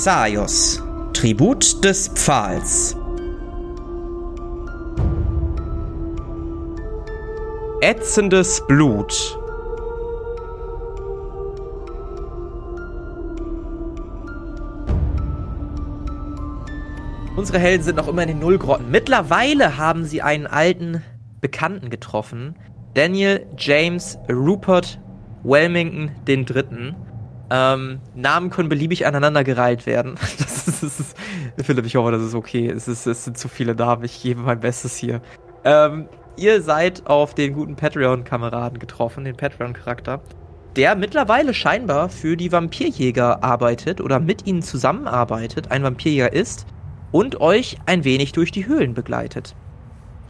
Xaios, Tribut des Pfahls. Ätzendes Blut. Unsere Helden sind noch immer in den Nullgrotten. Mittlerweile haben sie einen alten Bekannten getroffen. Daniel James Rupert Wilmington Dritten. Ähm, Namen können beliebig aneinandergereiht werden. Das ist, das ist, Philipp, ich hoffe, das ist okay. Es, ist, es sind zu viele Namen. Ich gebe mein Bestes hier. Ähm, ihr seid auf den guten Patreon-Kameraden getroffen, den Patreon-Charakter, der mittlerweile scheinbar für die Vampirjäger arbeitet oder mit ihnen zusammenarbeitet, ein Vampirjäger ist und euch ein wenig durch die Höhlen begleitet.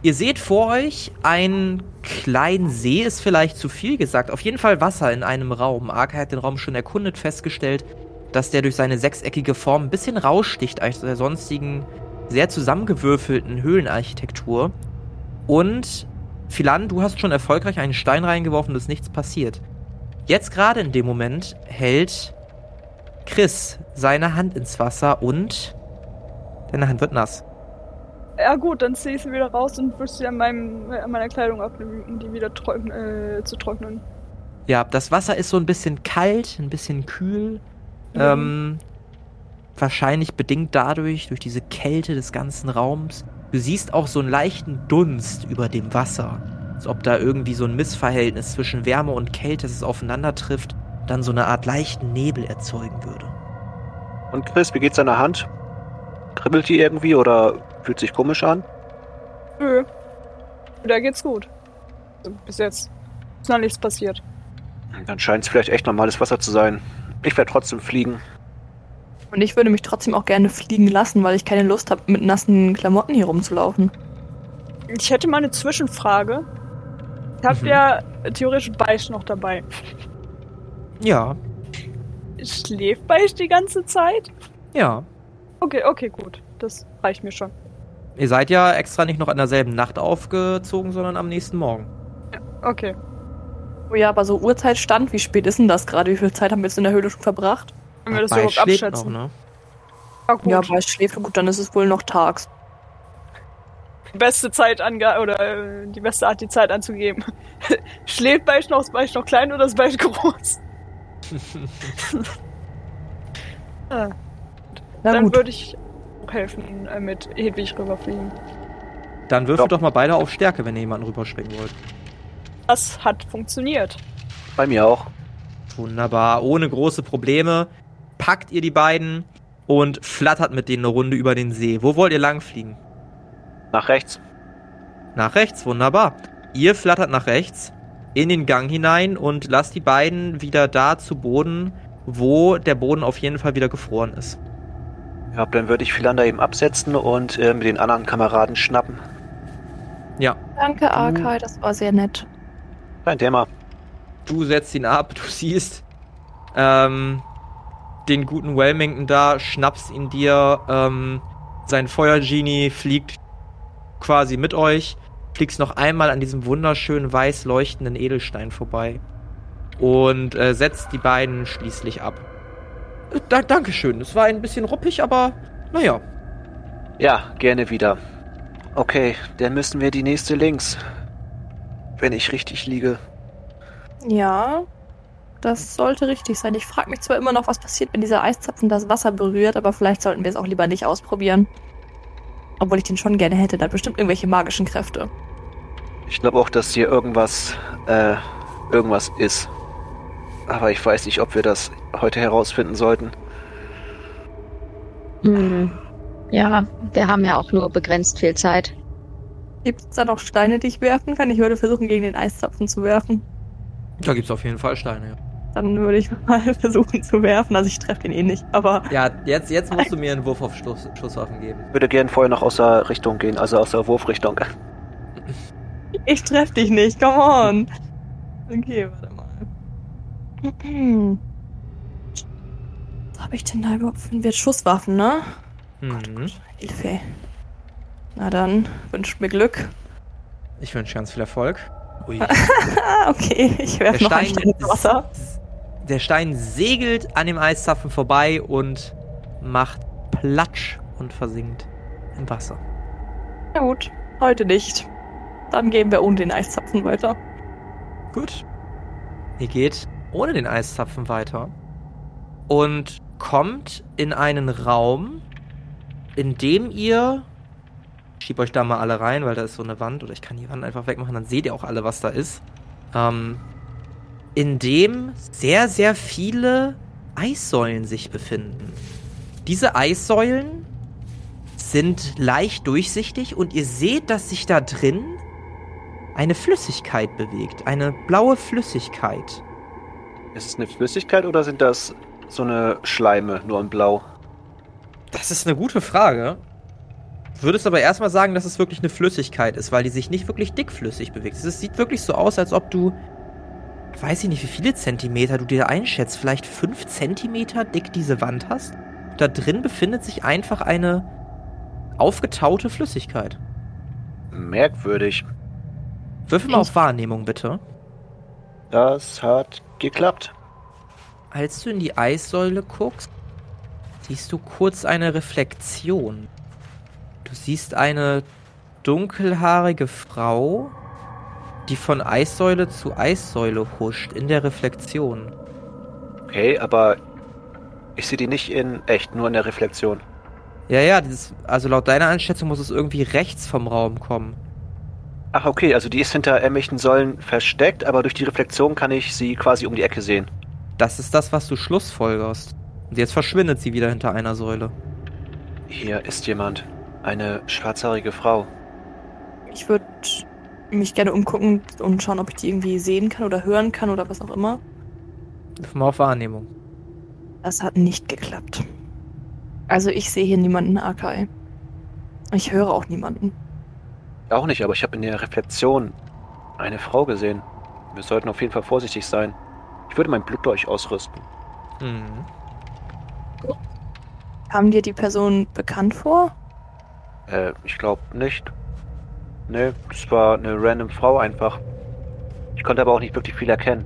Ihr seht vor euch einen kleinen See, ist vielleicht zu viel gesagt. Auf jeden Fall Wasser in einem Raum. Arke hat den Raum schon erkundet, festgestellt, dass der durch seine sechseckige Form ein bisschen raussticht als der sonstigen sehr zusammengewürfelten Höhlenarchitektur. Und Philan, du hast schon erfolgreich einen Stein reingeworfen, dass nichts passiert. Jetzt gerade in dem Moment hält Chris seine Hand ins Wasser und deine Hand wird nass. Ja gut, dann ziehe ich sie wieder raus und würde sie an, meinem, an meiner Kleidung abnehmen, um die wieder trocken, äh, zu trocknen. Ja, das Wasser ist so ein bisschen kalt, ein bisschen kühl. Mhm. Ähm, wahrscheinlich bedingt dadurch, durch diese Kälte des ganzen Raums. Du siehst auch so einen leichten Dunst über dem Wasser. Als ob da irgendwie so ein Missverhältnis zwischen Wärme und Kälte, das es aufeinander trifft, dann so eine Art leichten Nebel erzeugen würde. Und Chris, wie geht's deiner Hand? Kribbelt die irgendwie oder fühlt sich komisch an? Nö. Da geht's gut. Also bis jetzt ist noch nichts passiert. Dann scheint es vielleicht echt normales Wasser zu sein. Ich werde trotzdem fliegen. Und ich würde mich trotzdem auch gerne fliegen lassen, weil ich keine Lust habe, mit nassen Klamotten hier rumzulaufen. Ich hätte mal eine Zwischenfrage. Ich habe mhm. ja theoretisch Beisch noch dabei. Ja. Schläft Beisch die ganze Zeit? Ja. Okay, okay, gut. Das reicht mir schon. Ihr seid ja extra nicht noch an derselben Nacht aufgezogen, sondern am nächsten Morgen. Ja, okay. Oh ja, aber so Uhrzeitstand, wie spät ist denn das gerade? Wie viel Zeit haben wir jetzt in der Höhle schon verbracht? Wenn wir das überhaupt abschätzen. Noch, ne? Ja, gut. Ja, bei schläft gut, dann ist es wohl noch tags. Die beste Zeit ange oder äh, die beste Art, die Zeit anzugeben. schläft Beisch noch, ist Beisch noch klein oder ist Beisch groß? ah. Na Dann würde ich helfen, äh, mit Hedwig rüberfliegen. Dann würfelt doch mal beide auf Stärke, wenn ihr jemanden rüberspringen wollt. Das hat funktioniert. Bei mir auch. Wunderbar. Ohne große Probleme packt ihr die beiden und flattert mit denen eine Runde über den See. Wo wollt ihr lang fliegen? Nach rechts. Nach rechts, wunderbar. Ihr flattert nach rechts in den Gang hinein und lasst die beiden wieder da zu Boden, wo der Boden auf jeden Fall wieder gefroren ist. Ja, dann würde ich Philander eben absetzen und äh, mit den anderen Kameraden schnappen. Ja. Danke, Arkai, das war sehr nett. Kein Thema. Du setzt ihn ab, du siehst ähm, den guten Wellmington da, schnappst ihn dir, ähm, sein Feuergenie fliegt quasi mit euch, fliegst noch einmal an diesem wunderschönen weiß leuchtenden Edelstein vorbei und äh, setzt die beiden schließlich ab. Da, Dankeschön. Es war ein bisschen ruppig, aber naja. Ja, gerne wieder. Okay, dann müssen wir die nächste links. Wenn ich richtig liege. Ja, das sollte richtig sein. Ich frage mich zwar immer noch, was passiert, wenn dieser Eiszapfen das Wasser berührt, aber vielleicht sollten wir es auch lieber nicht ausprobieren. Obwohl ich den schon gerne hätte, da hat bestimmt irgendwelche magischen Kräfte. Ich glaube auch, dass hier irgendwas, äh, irgendwas ist. Aber ich weiß nicht, ob wir das heute herausfinden sollten. Hm. Ja, wir haben ja auch nur begrenzt viel Zeit. Gibt es da noch Steine, die ich werfen kann? Ich würde versuchen, gegen den Eiszapfen zu werfen. Da gibt es auf jeden Fall Steine, ja. Dann würde ich mal versuchen zu werfen. Also ich treffe den eh nicht, aber. Ja, jetzt, jetzt musst du mir einen Wurf auf Schuss, Schusswaffen geben. Ich würde gerne vorher noch aus der Richtung gehen, also aus der Wurfrichtung. Ich treffe dich nicht, come on. Okay, warte mal. Was habe ich denn da überhaupt für einen Schusswaffen, ne? Mhm. Gott, Gott, Hilfe. Na dann, wünscht mir Glück. Ich wünsche ganz viel Erfolg. Ui. okay, ich werfe noch Stein ins Wasser. Der Stein segelt an dem Eiszapfen vorbei und macht Platsch und versinkt im Wasser. Na gut, heute nicht. Dann gehen wir ohne den Eiszapfen weiter. Gut. Ihr geht ohne den Eiszapfen weiter und kommt in einen Raum, in dem ihr. Ich schieb euch da mal alle rein, weil da ist so eine Wand oder ich kann die Wand einfach wegmachen, dann seht ihr auch alle, was da ist. Ähm, in dem sehr, sehr viele Eissäulen sich befinden. Diese Eissäulen sind leicht durchsichtig und ihr seht, dass sich da drin eine Flüssigkeit bewegt. Eine blaue Flüssigkeit. Ist es eine Flüssigkeit oder sind das so eine Schleime, nur in Blau? Das ist eine gute Frage. Würdest aber erstmal sagen, dass es wirklich eine Flüssigkeit ist, weil die sich nicht wirklich dickflüssig bewegt. Es sieht wirklich so aus, als ob du, weiß ich nicht, wie viele Zentimeter du dir einschätzt, vielleicht fünf Zentimeter dick diese Wand hast. Da drin befindet sich einfach eine aufgetaute Flüssigkeit. Merkwürdig. Würfel mal auf Wahrnehmung, bitte. Das hat geklappt. Als du in die Eissäule guckst, siehst du kurz eine Reflexion. Du siehst eine dunkelhaarige Frau, die von Eissäule zu Eissäule huscht in der Reflexion. Okay, aber ich sehe die nicht in echt, nur in der Reflexion. Ja, ja, dieses, also laut deiner Einschätzung muss es irgendwie rechts vom Raum kommen. Ach, okay, also die ist hinter irgendwelchen Säulen versteckt, aber durch die Reflexion kann ich sie quasi um die Ecke sehen. Das ist das, was du schlussfolgerst. Und jetzt verschwindet sie wieder hinter einer Säule. Hier ist jemand. Eine schwarzhaarige Frau. Ich würde mich gerne umgucken und schauen, ob ich die irgendwie sehen kann oder hören kann oder was auch immer. Mal auf Wahrnehmung. Das hat nicht geklappt. Also ich sehe hier niemanden, Akai. Ich höre auch niemanden. Auch nicht, aber ich habe in der Reflexion eine Frau gesehen. Wir sollten auf jeden Fall vorsichtig sein. Ich würde mein Blutdolch ausrüsten. Mhm. Kam dir die Person bekannt vor? Äh, ich glaube nicht. Nee, das war eine random Frau einfach. Ich konnte aber auch nicht wirklich viel erkennen.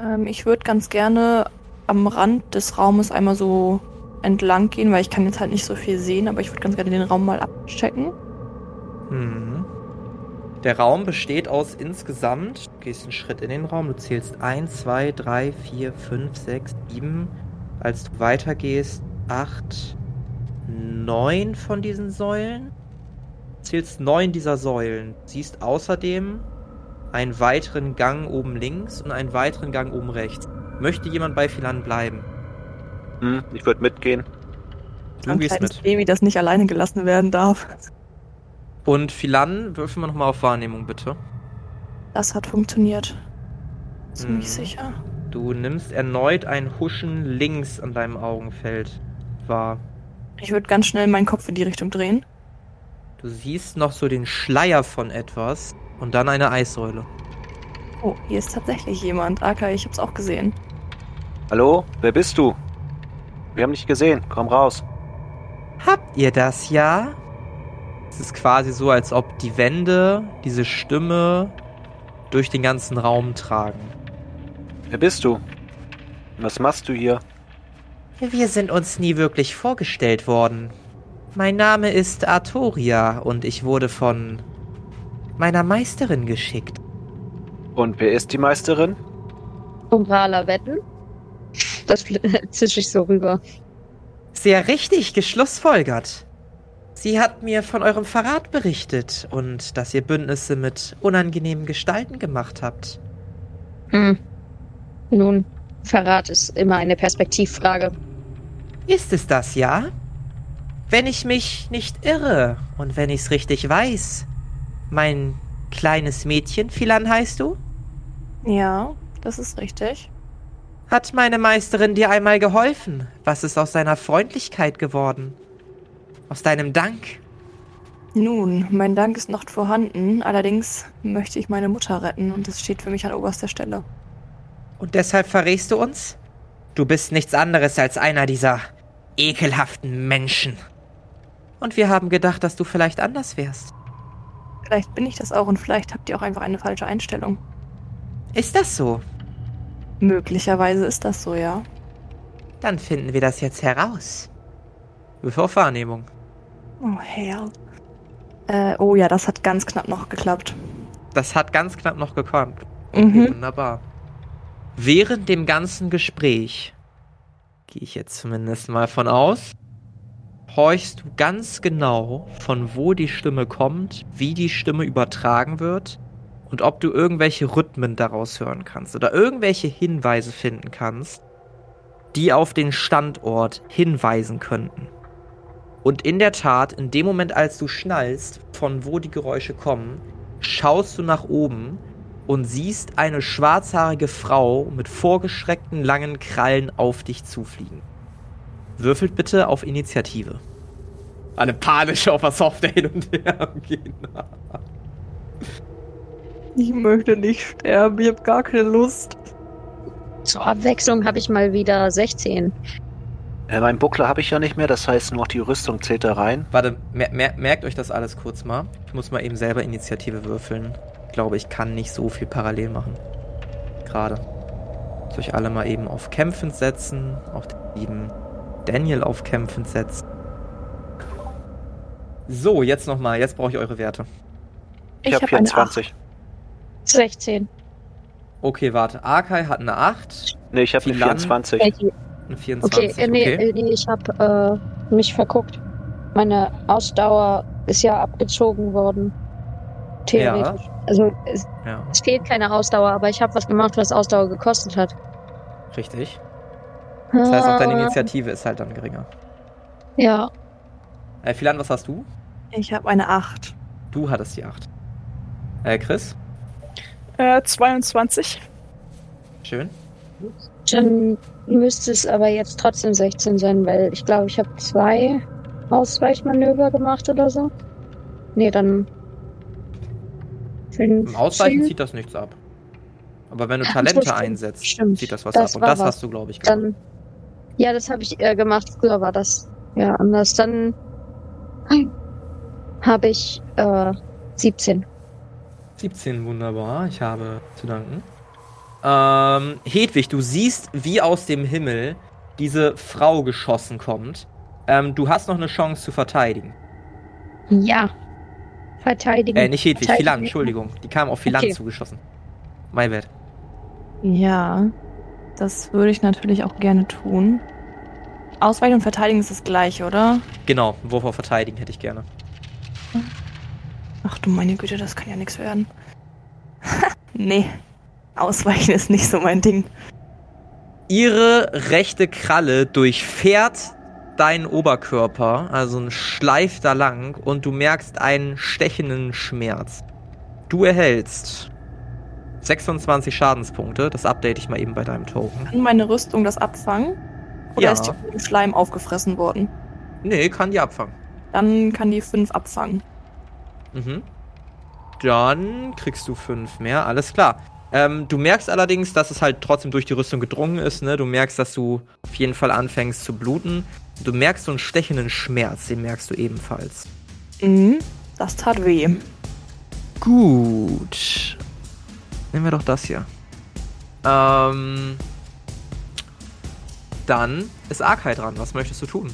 Ähm, ich würde ganz gerne am Rand des Raumes einmal so entlang gehen, weil ich kann jetzt halt nicht so viel sehen, aber ich würde ganz gerne den Raum mal abchecken. Mhm. Der Raum besteht aus insgesamt, du gehst einen Schritt in den Raum, du zählst 1, 2, 3, 4, 5, 6, 7. Als du weitergehst, 8, 9 von diesen Säulen. Du zählst 9 dieser Säulen. Du siehst außerdem einen weiteren Gang oben links und einen weiteren Gang oben rechts. Möchte jemand bei Philan bleiben? Hm, ich würde mitgehen. Du Ein gehst mit. Baby, das nicht alleine gelassen werden darf. Und Philan, würfeln wir nochmal auf Wahrnehmung, bitte. Das hat funktioniert. Ziemlich Mhm. sicher. Du nimmst erneut ein Huschen links an deinem Augenfeld wahr. Ich würde ganz schnell meinen Kopf in die Richtung drehen. Du siehst noch so den Schleier von etwas und dann eine Eissäule. Oh, hier ist tatsächlich jemand. Akai, ich hab's auch gesehen. Hallo? Wer bist du? Wir haben dich gesehen. Komm raus. Habt ihr das ja? Es ist quasi so, als ob die Wände diese Stimme durch den ganzen Raum tragen. Wer bist du? Was machst du hier? Wir sind uns nie wirklich vorgestellt worden. Mein Name ist Artoria und ich wurde von meiner Meisterin geschickt. Und wer ist die Meisterin? Umbrala wetten? Das zische ich so rüber. Sehr richtig geschlussfolgert. Sie hat mir von eurem Verrat berichtet und dass ihr Bündnisse mit unangenehmen Gestalten gemacht habt. Hm. Nun, Verrat ist immer eine Perspektivfrage. Ist es das, ja? Wenn ich mich nicht irre und wenn ich's richtig weiß, mein kleines Mädchen, Philan heißt du, Ja, das ist richtig. Hat meine Meisterin dir einmal geholfen. Was ist aus deiner Freundlichkeit geworden? Aus deinem Dank? Nun, mein Dank ist noch vorhanden. Allerdings möchte ich meine Mutter retten und das steht für mich an oberster Stelle. Und deshalb verrätst du uns? Du bist nichts anderes als einer dieser ekelhaften Menschen. Und wir haben gedacht, dass du vielleicht anders wärst. Vielleicht bin ich das auch und vielleicht habt ihr auch einfach eine falsche Einstellung. Ist das so? Möglicherweise ist das so, ja. Dann finden wir das jetzt heraus. Bevor Wahrnehmung. Oh, hell. Äh, oh ja, das hat ganz knapp noch geklappt. Das hat ganz knapp noch gekommen. Okay, Mhm. wunderbar. Während dem ganzen Gespräch, gehe ich jetzt zumindest mal von aus, horchst du ganz genau, von wo die Stimme kommt, wie die Stimme übertragen wird und ob du irgendwelche Rhythmen daraus hören kannst oder irgendwelche Hinweise finden kannst, die auf den Standort hinweisen könnten. Und in der Tat, in dem Moment, als du schnallst, von wo die Geräusche kommen, schaust du nach oben und siehst eine schwarzhaarige Frau mit vorgeschreckten langen Krallen auf dich zufliegen. Würfelt bitte auf Initiative. Eine panische auf der Software hin und her gehen. Ich möchte nicht sterben, ich habe gar keine Lust. Zur Abwechslung habe ich mal wieder 16. Äh, meinen Buckler habe ich ja nicht mehr, das heißt nur noch die Rüstung zählt da rein. Warte, mer mer merkt euch das alles kurz mal. Ich muss mal eben selber Initiative würfeln. Ich glaube, ich kann nicht so viel parallel machen. Gerade. Soll ich alle mal eben auf Kämpfend setzen, auf den lieben Daniel auf Kämpfend setzen. So, jetzt nochmal. Jetzt brauche ich eure Werte. Ich, habe hab eine 24. 16. Okay, warte. Arkai hat eine 8, Nee, ich habe eine Philan? 24. Welche? eine 24. Okay, äh, nee, okay. äh, nee, ich habe äh, mich verguckt. Meine Ausdauer ist ja abgezogen worden. Theoretisch. Also es, Ja, es fehlt keine Ausdauer, aber ich habe was gemacht, was Ausdauer gekostet hat. richtig. Das heißt, auch deine Ah, Initiative ist halt dann geringer. Ja, Äh, Philan, was hast du? Ich habe eine 8. Du hattest die 8. Äh, Chris? Äh, 22. Schön. dann müsste es aber jetzt trotzdem 16 sein, weil ich glaube, ich habe zwei Ausweichmanöver gemacht oder so. Nee, dann. Im Ausweichen zieht das nichts ab. Aber wenn du Talente einsetzt, Stimmt. zieht das was Das ab. Und das was. hast du, glaube ich, gemacht. Dann. Ja, das habe ich äh, gemacht. Früher war das ja anders. Dann habe ich äh, 17. 17, wunderbar. Ich habe zu danken. Ähm, Hedwig, du siehst, wie aus dem Himmel diese Frau geschossen kommt. Ähm, du hast noch eine Chance zu verteidigen. Ja. Verteidigen. Äh, nicht Hedwig. Philan, Entschuldigung. Die kam auf Philan Okay. zugeschossen. My bad. Ja, das würde ich natürlich auch gerne tun. Ausweichen und verteidigen ist das gleiche, oder? Genau, Wurf auf Verteidigen hätte ich gerne. Ach du meine Güte, das kann ja nichts werden. nee, Ausweichen ist nicht so mein Ding. Ihre rechte Kralle durchfährt deinen Oberkörper, also ein Schleif da lang, und du merkst einen stechenden Schmerz. Du erhältst 26 Schadenspunkte. Das update ich mal eben bei deinem Token. Kann meine Rüstung das abfangen? Oder Ja. ist die vom Schleim aufgefressen worden? Nee, kann die abfangen. Dann kann die 5 abfangen. Mhm. Dann kriegst du fünf mehr, alles klar. Ähm, du merkst allerdings, dass es halt trotzdem durch die Rüstung gedrungen ist, ne? Du merkst, dass du auf jeden Fall anfängst zu bluten. Du merkst so einen stechenden Schmerz, den merkst du ebenfalls. Mhm, das tat weh. Gut. Nehmen wir doch das hier. Ähm. Dann ist Arkai dran. Was möchtest du tun?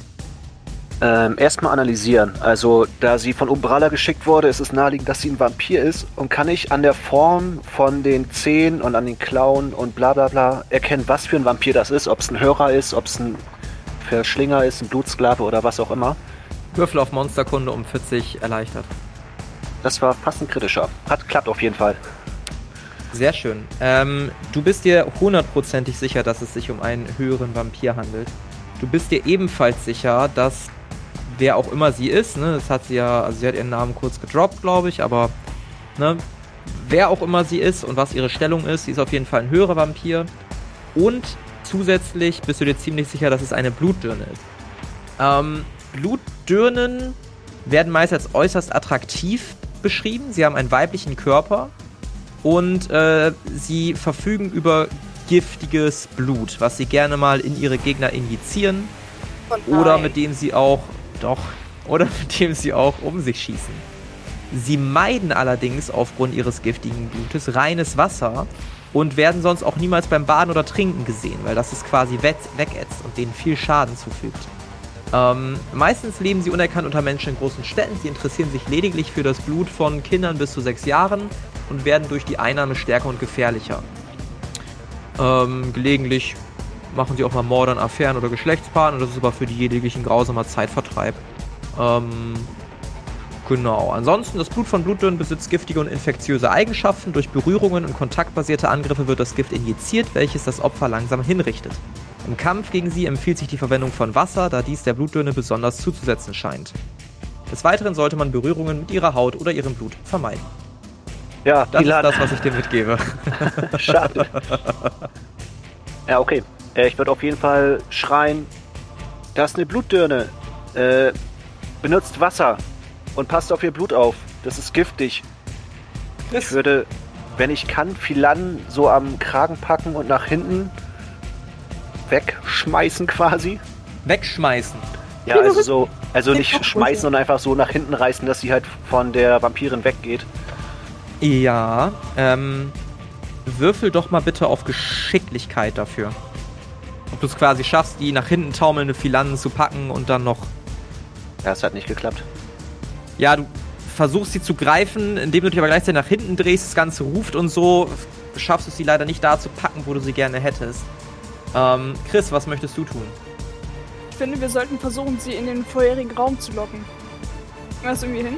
Ähm, erstmal analysieren. Also, da sie von Umbrella geschickt wurde, ist es naheliegend, dass sie ein Vampir ist. Und kann ich an der Form von den Zähnen und an den Klauen und bla bla bla erkennen, was für ein Vampir das ist? Ob es ein Hörer ist, ob es ein Verschlinger ist, ein Blutsklave oder was auch immer. Würfel auf Monsterkunde um 40 erleichtert. Das war fast ein kritischer. Hat klappt auf jeden Fall. Sehr schön. Ähm, du bist dir hundertprozentig sicher, dass es sich um einen höheren Vampir handelt. Du bist dir ebenfalls sicher, dass wer auch immer sie ist, ne, das hat sie ja, also sie hat ihren Namen kurz gedroppt, glaube ich, aber ne, wer auch immer sie ist und was ihre Stellung ist, sie ist auf jeden Fall ein höherer Vampir. Und zusätzlich bist du dir ziemlich sicher, dass es eine Blutdirne ist. Ähm, Blutdirnen werden meist als äußerst attraktiv beschrieben. Sie haben einen weiblichen Körper und äh, sie verfügen über giftiges Blut, was sie gerne mal in ihre Gegner injizieren oder mit dem sie auch doch oder mit dem sie auch um sich schießen. Sie meiden allerdings aufgrund ihres giftigen Blutes reines Wasser und werden sonst auch niemals beim Baden oder Trinken gesehen, weil das es quasi we wegätzt und denen viel Schaden zufügt. Ähm, meistens leben sie unerkannt unter Menschen in großen Städten. Sie interessieren sich lediglich für das Blut von Kindern bis zu sechs Jahren und werden durch die Einnahme stärker und gefährlicher. Ähm, gelegentlich machen sie auch mal Morde an Affären oder Geschlechtspaaren, das ist aber für die lediglich ein grausamer Zeitvertreib. Ähm, genau. Ansonsten, das Blut von Blutdünnen besitzt giftige und infektiöse Eigenschaften. Durch Berührungen und kontaktbasierte Angriffe wird das Gift injiziert, welches das Opfer langsam hinrichtet. Im Kampf gegen sie empfiehlt sich die Verwendung von Wasser, da dies der Blutdünne besonders zuzusetzen scheint. Des Weiteren sollte man Berührungen mit ihrer Haut oder ihrem Blut vermeiden. Ja, Das ist das, was ich dir mitgebe. Schade. ja, okay. Äh, Ich würde auf jeden Fall schreien, das ist eine Blutdürne. Äh, benutzt Wasser und passt auf ihr Blut auf. Das ist giftig. Ich würde, wenn ich kann, Philan so am Kragen packen und nach hinten wegschmeißen quasi. Wegschmeißen. Ja, also so, also nicht schmeißen und einfach so nach hinten reißen, dass sie halt von der Vampirin weggeht. Ja, ähm, würfel doch mal bitte auf Geschicklichkeit dafür. Ob du es quasi schaffst, die nach hinten taumelnde Philanen zu packen und dann noch. Ja, es hat nicht geklappt. Ja, du versuchst sie zu greifen, indem du dich aber gleichzeitig nach hinten drehst, das Ganze ruft und so. Schaffst du sie leider nicht da zu packen, wo du sie gerne hättest. Ähm, Chris, was möchtest du tun? Ich finde, wir sollten versuchen, sie in den vorherigen Raum zu locken. Was irgendwie hin?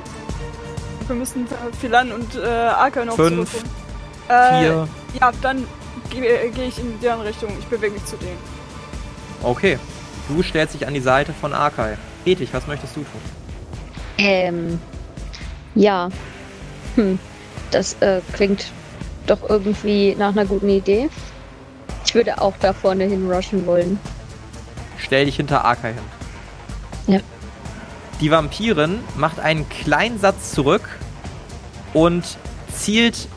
Wir müssen Philan und äh, Arka noch Fünf, zurückholen. Äh, Vier. Ja, dann gehe geh ich in deren Richtung. Ich bewege mich zu denen. Okay. Du stellst dich an die Seite von Arkai. Ethik, was möchtest du tun? Ähm, ja. Hm, das äh, klingt doch irgendwie nach einer guten Idee. Ich würde auch da vorne hin rushen wollen. Stell dich hinter Arkai hin. Ja. Die Vampirin macht einen kleinen Satz zurück und zielt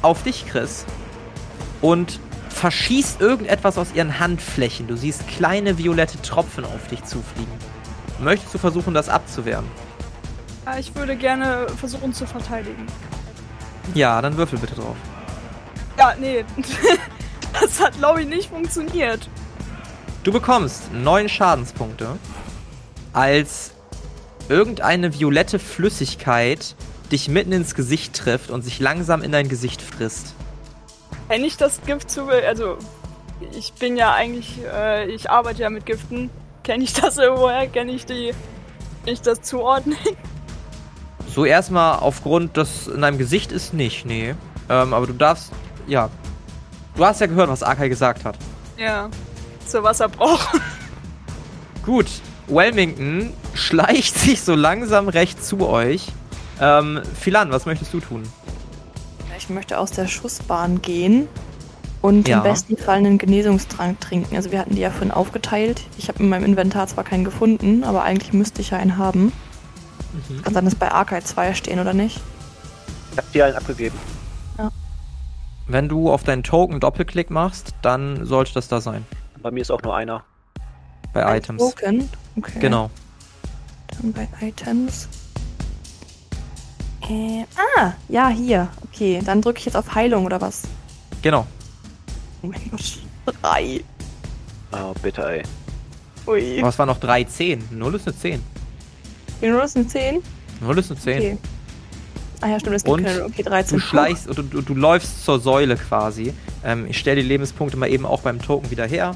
auf dich, Chris. Und verschießt irgendetwas aus ihren Handflächen. Du siehst kleine violette Tropfen auf dich zufliegen. Möchtest du versuchen, das abzuwehren? Äh, ich würde gerne versuchen zu verteidigen. Ja, dann würfel bitte drauf. Ja, nee. das hat, glaube ich, nicht funktioniert. Du bekommst neun Schadenspunkte, als irgendeine violette Flüssigkeit dich mitten ins Gesicht trifft und sich langsam in dein Gesicht frisst. Wenn ich das Gift zu... Also, ich bin ja eigentlich... Äh, ich arbeite ja mit Giften. Kenne ich das irgendwoher? Kenne ich die... Kann ich das zuordnen? So erstmal aufgrund, dass in deinem Gesicht ist nicht, nee. Ähm, aber du darfst, ja. Du hast ja gehört, was Akai gesagt hat. ja. Zur Wasserbrauch. Gut, Wilmington schleicht sich so langsam recht zu euch. Ähm, Philan, was möchtest du tun? Ich möchte aus der Schussbahn gehen und Ja. im besten Fall einen Genesungstrank trinken. Also wir hatten die ja vorhin aufgeteilt. Ich habe in meinem Inventar zwar keinen gefunden, aber eigentlich müsste ich ja einen haben. Mhm. Kann sein, dass bei Archive 2 stehen oder nicht. Ich hab dir einen abgegeben. Wenn du auf deinen Token Doppelklick machst, dann sollte das da sein. Bei mir ist auch nur einer. Bei Ein Items. Token. Okay. Genau. Dann bei Items. Äh, ah, ja, hier. Okay, dann drücke ich jetzt auf Heilung oder was? Genau. Oh mein Gott. Drei. Oh, bitte, ey. Ui. Aber es waren noch drei 10. 0 ist eine 10. Nur ist eine 10? 0 ist eine 10. Okay. Ah ja, stimmt, es gibt Und keine. Okay, 13. Du schleichst oder du, du läufst zur Säule quasi. Ähm, ich stelle die Lebenspunkte mal eben auch beim Token wieder her.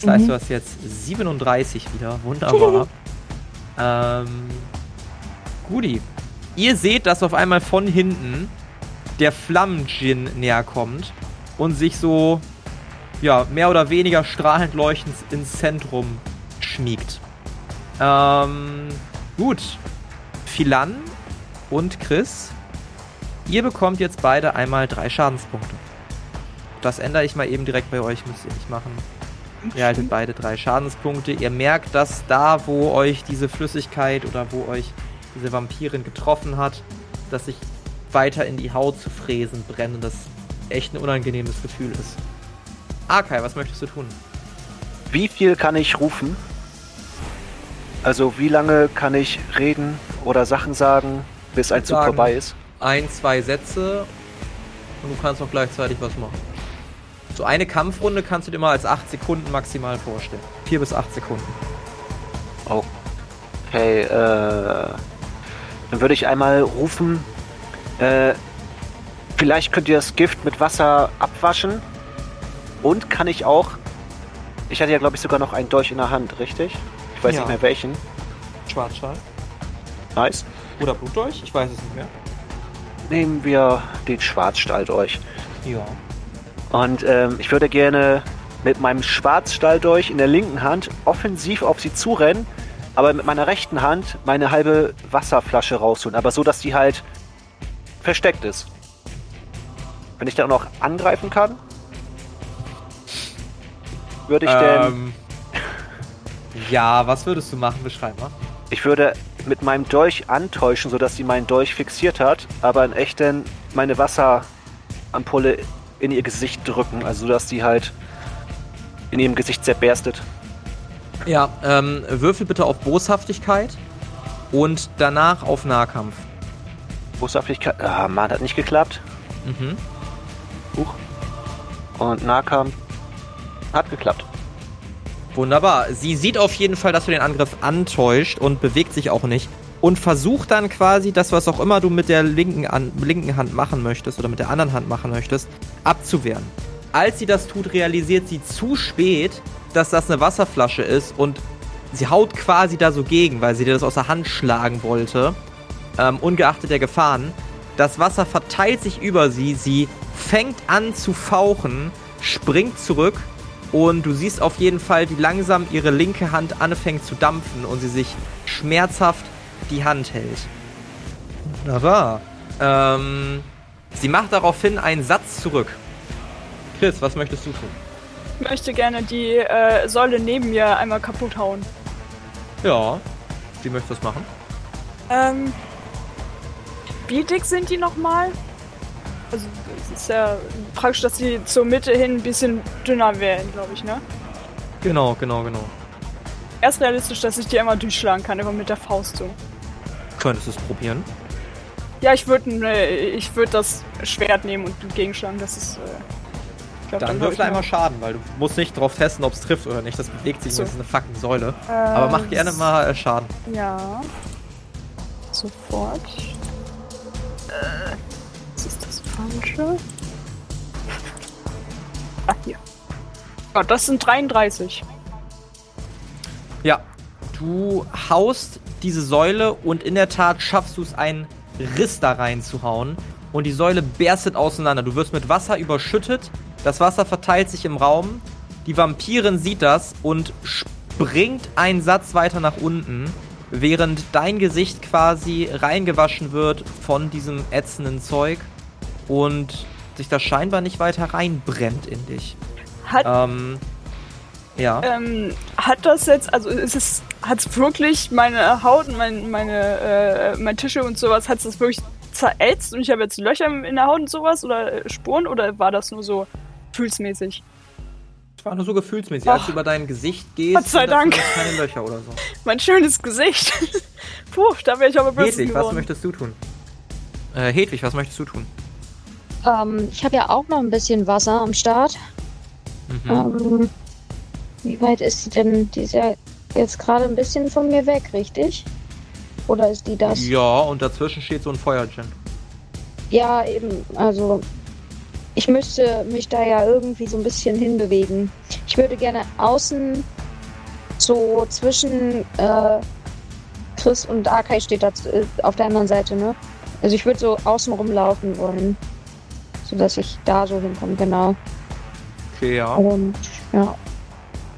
Das heißt, Mhm. du hast jetzt 37 wieder. Wunderbar. ähm, Gudi. Ihr seht, dass auf einmal von hinten der Flammen-Djinn näher kommt und sich so, ja, mehr oder weniger strahlend leuchtend ins Zentrum schmiegt. Ähm, gut. Philan und Chris, ihr bekommt jetzt beide einmal drei Schadenspunkte. Das ändere ich mal eben direkt bei euch, müsst ihr nicht machen. Ihr haltet beide drei Schadenspunkte. Ihr merkt, dass da, wo euch diese Flüssigkeit oder wo euch diese Vampirin getroffen hat, dass sich weiter in die Haut zu fräsen brennen, das echt ein unangenehmes Gefühl ist. Arkai, was möchtest du tun? Wie viel kann ich rufen? Also wie lange kann ich reden oder Sachen sagen, bis ein Zug vorbei ist? Ein, zwei Sätze und du kannst auch gleichzeitig was machen. So eine Kampfrunde kannst du dir mal als 8 Sekunden maximal vorstellen. 4 bis 8 Sekunden. Okay, äh, dann würde ich einmal rufen, äh, vielleicht könnt ihr das Gift mit Wasser abwaschen. Und kann ich auch, ich hatte ja glaube ich sogar noch einen Dolch in der Hand, richtig? Ich weiß Ja. nicht mehr welchen. Schwarzschal. Nice. Oder Blutdolch? Ich weiß es nicht mehr. Nehmen wir den Schwarzstahldolch. Ja. Und ähm, ich würde gerne mit meinem Schwarzstahldolch in der linken Hand offensiv auf sie zurennen, aber mit meiner rechten Hand meine halbe Wasserflasche rausholen. Aber so, dass die halt versteckt ist. Wenn ich dann auch noch angreifen kann, würde ich denn. Ähm, ja, was würdest du machen? Beschreib mal. Ich würde mit meinem Dolch antäuschen, sodass sie meinen Dolch fixiert hat, aber in echt dann meine Wasserampulle in ihr Gesicht drücken, also dass die halt in ihrem Gesicht zerberstet. Ja, ähm, würfel bitte auf Boshaftigkeit und danach auf Nahkampf. Boshaftigkeit. Ah, Mann, hat nicht geklappt. Mhm. Huch. Und Nahkampf hat geklappt. Wunderbar. Sie sieht auf jeden Fall, dass du den Angriff antäuscht und bewegt sich auch nicht. Und versucht dann quasi das, was auch immer du mit der linken, an, linken Hand machen möchtest oder mit der anderen Hand machen möchtest, abzuwehren. Als sie das tut, realisiert sie zu spät, dass das eine Wasserflasche ist und sie haut quasi da so gegen, weil sie dir das aus der Hand schlagen wollte, ähm, ungeachtet der Gefahren. Das Wasser verteilt sich über sie, sie fängt an zu fauchen, springt zurück und du siehst auf jeden Fall, wie langsam ihre linke Hand anfängt zu dampfen und sie sich schmerzhaft die Hand hält. Wunderbar. Ähm, sie macht daraufhin einen Satz zurück. Chris, was möchtest du tun? Ich möchte gerne die äh, Säule neben mir einmal kaputt hauen. Ja. Wie möchtest du das machen? Ähm, wie dick sind die nochmal? Also, es ist ja praktisch, dass die zur Mitte hin ein bisschen dünner werden, glaube ich, ne? Genau, genau, genau. Erst realistisch, dass ich die einmal durchschlagen kann, aber mit der Faust so. Könntest du es probieren? Ja, ich würde äh, ich würd das Schwert nehmen und gegenschlagen, das ist. Äh, glaub, Dann hab würfel einmal Schaden, weil du musst nicht drauf testen, ob es trifft oder nicht. Das bewegt sich, So. das ist eine fucking Säule. Äh, Aber mach gerne mal äh, Schaden. Ja. Sofort. Äh, was ist das Falsche? Ah, hier. Ja, das sind 33. Ja, du haust diese Säule und in der Tat schaffst du es, einen Riss da reinzuhauen. Und die Säule berstet auseinander. Du wirst mit Wasser überschüttet. Das Wasser verteilt sich im Raum. Die Vampirin sieht das und springt einen Satz weiter nach unten, während dein Gesicht quasi reingewaschen wird von diesem ätzenden Zeug und sich das scheinbar nicht weiter reinbrennt in dich. Hat, Ähm, ja. ähm, hat das jetzt, also ist es, hat es wirklich meine Haut und mein, meine, äh, mein Tische und sowas, hat es das wirklich zerätzt und ich habe jetzt Löcher in der Haut und sowas oder Spuren oder war das nur so gefühlsmäßig? Es war nur so gefühlsmäßig. Als Ach. du über dein Gesicht gehst, Gott sei Dank. keine Löcher oder so. Mein schönes Gesicht. Puh, da wäre ich aber böse Hedwig, was möchtest du tun? Äh, Hedwig, was möchtest du tun? Ähm, ich habe ja auch noch ein bisschen Wasser am Start. Mhm. Ähm, wie weit ist denn? Die ist ja jetzt gerade ein bisschen von mir weg, richtig? Oder ist die das? Ja, und dazwischen steht so ein Feuergen. Ja, eben, also ich müsste mich da ja irgendwie so ein bisschen hinbewegen. Ich würde gerne außen so zwischen äh, Chris und Arkai steht da äh, auf der anderen Seite, ne? Also ich würde so außen rumlaufen wollen. Sodass ich da so hinkomme, genau. Okay, ja. Und ja.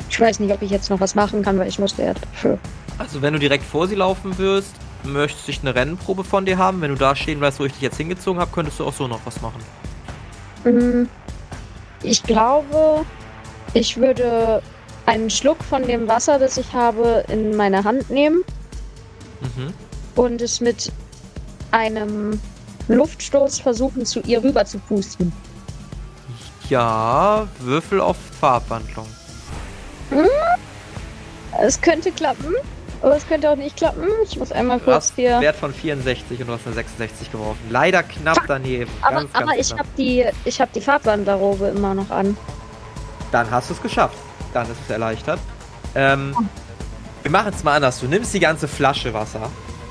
Ich weiß nicht, ob ich jetzt noch was machen kann, weil ich musste ja dafür. Also, wenn du direkt vor sie laufen wirst, möchtest du eine Rennprobe von dir haben. Wenn du da stehen bleibst, wo ich dich jetzt hingezogen habe, könntest du auch so noch was machen. Mhm. Ich glaube, ich würde einen Schluck von dem Wasser, das ich habe, in meine Hand nehmen Mhm. und es mit einem Luftstoß versuchen, zu ihr rüber zu pusten. Ja, Würfel auf Farbwandlung. Es könnte klappen, aber es könnte auch nicht klappen. Ich muss einmal Du kurz hast hier. einen Wert von 64 und du hast eine 66 geworfen. Leider knapp Fuck. daneben. Aber, ganz, aber ich knapp. habe die, ich hab die Farbwandlerrobe immer noch an. Dann hast du es geschafft. Dann ist es erleichtert. Ähm, wir machen es mal anders. Du nimmst die ganze Flasche Wasser.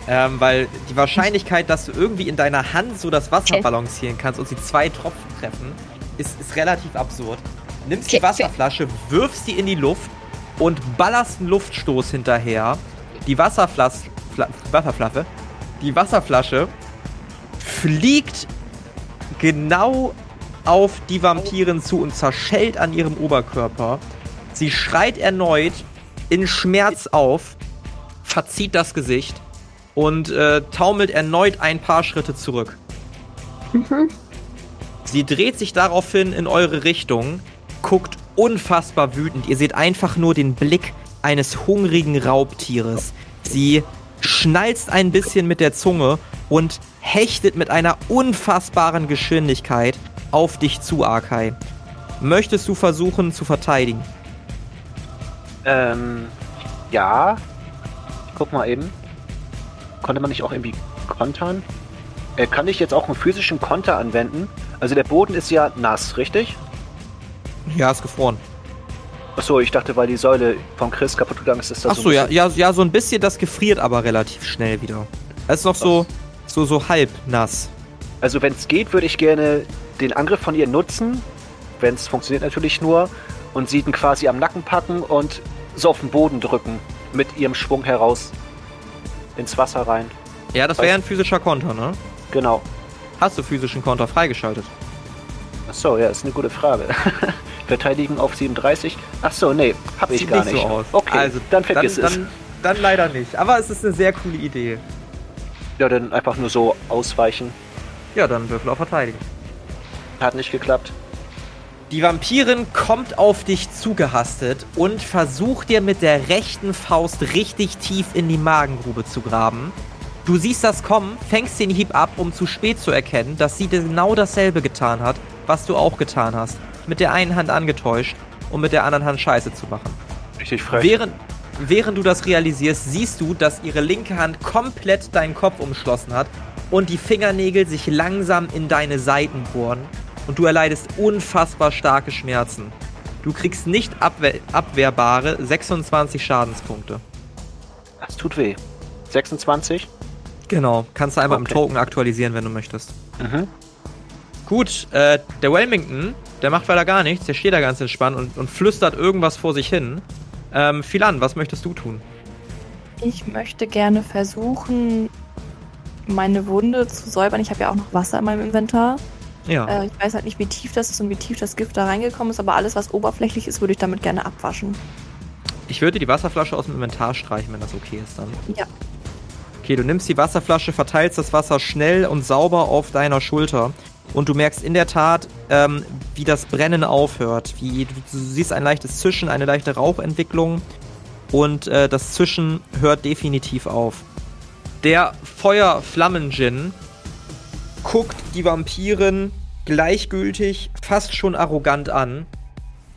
Ähm, weil die Wahrscheinlichkeit, dass du irgendwie in deiner Hand so das Wasser Okay. balancieren kannst und sie zwei Tropfen treffen, ist, ist relativ absurd. Nimmst die Okay, okay. Wasserflasche, wirfst sie in die Luft und ballerst einen Luftstoß hinterher. Die Wasserflas Fla Wasserflasche, die Wasserflasche fliegt genau auf die Vampirin zu und zerschellt an ihrem Oberkörper. Sie schreit erneut in Schmerz auf, verzieht das Gesicht und äh, taumelt erneut ein paar Schritte zurück. Sie dreht sich daraufhin in eure Richtung, guckt unfassbar wütend. Ihr seht einfach nur den Blick eines hungrigen Raubtieres. Sie schnalzt ein bisschen mit der Zunge und hechtet mit einer unfassbaren Geschwindigkeit auf dich zu, Arkai. Möchtest du versuchen zu verteidigen? Ähm, ja. Ich guck mal eben. Konnte man nicht auch irgendwie kontern? Äh, kann ich jetzt auch einen physischen Konter anwenden? Also der Boden ist ja nass, richtig? Ja, ist gefroren. Achso, ich dachte, weil die Säule vom Chris kaputt gegangen ist, ist das Achso, ein ja, ja, ja, so ein bisschen, das gefriert aber relativ schnell wieder. Es ist noch so, so, so halb nass. Also wenn es geht, würde ich gerne den Angriff von ihr nutzen. Wenn es funktioniert natürlich nur. Und sie ihn quasi am Nacken packen und so auf den Boden drücken. Mit ihrem Schwung heraus ins Wasser rein. Ja, das wäre ein physischer Konter, ne? Genau. Hast du physischen Konter freigeschaltet? Achso, ja, ist eine gute Frage. Verteidigen auf 37. Achso, nee, hab ich gar nicht nicht. so aus. Okay, also, dann vergiss dann, es. Dann, dann leider nicht. Aber es ist eine sehr coole Idee. Ja, dann einfach nur so ausweichen. Ja, dann Würfel auf Verteidigen. Hat nicht geklappt. Die Vampirin kommt auf dich zugehastet und versucht dir mit der rechten Faust richtig tief in die Magengrube zu graben. Du siehst das kommen, fängst den Hieb ab, um zu spät zu erkennen, dass sie genau dasselbe getan hat, was du auch getan hast. Mit der einen Hand angetäuscht, um mit der anderen Hand Scheiße zu machen. Richtig frech. Während, während du das realisierst, siehst du, dass ihre linke Hand komplett deinen Kopf umschlossen hat und die Fingernägel sich langsam in deine Seiten bohren und du erleidest unfassbar starke Schmerzen. Du kriegst nicht abwehr abwehrbare 26 Schadenspunkte. das tut weh. 26? Genau, kannst du einmal Okay. im Token aktualisieren, wenn du möchtest. Mhm. Gut, äh, der Wilmington, der macht weiter gar nichts, der steht da ganz entspannt und, und flüstert irgendwas vor sich hin. Ähm, Philan, was möchtest du tun? Ich möchte gerne versuchen, meine Wunde zu säubern. Ich habe ja auch noch Wasser in meinem Inventar. Ja. Äh, ich weiß halt nicht, wie tief das ist und wie tief das Gift da reingekommen ist, aber alles, was oberflächlich ist, würde ich damit gerne abwaschen. Ich würde die Wasserflasche aus dem Inventar streichen, wenn das okay ist dann. Ja. Okay, du nimmst die Wasserflasche, verteilst das Wasser schnell und sauber auf deiner Schulter. Und du merkst in der Tat, ähm, wie das Brennen aufhört. Wie, du, du siehst ein leichtes Zischen, eine leichte Rauchentwicklung. Und äh, das Zischen hört definitiv auf. Der Feuerflammen-Djinn guckt die Vampirin gleichgültig, fast schon arrogant an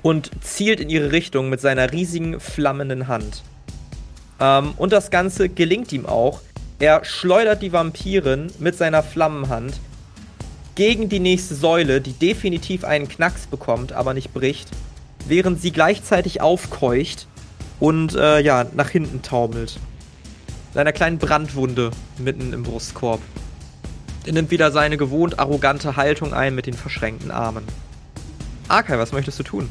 und zielt in ihre Richtung mit seiner riesigen flammenden Hand. Ähm, und das Ganze gelingt ihm auch. Er schleudert die Vampirin mit seiner Flammenhand gegen die nächste Säule, die definitiv einen Knacks bekommt, aber nicht bricht, während sie gleichzeitig aufkeucht und äh, ja, nach hinten taumelt. Mit einer kleinen Brandwunde mitten im Brustkorb. Er nimmt wieder seine gewohnt arrogante Haltung ein mit den verschränkten Armen. Arkai, was möchtest du tun?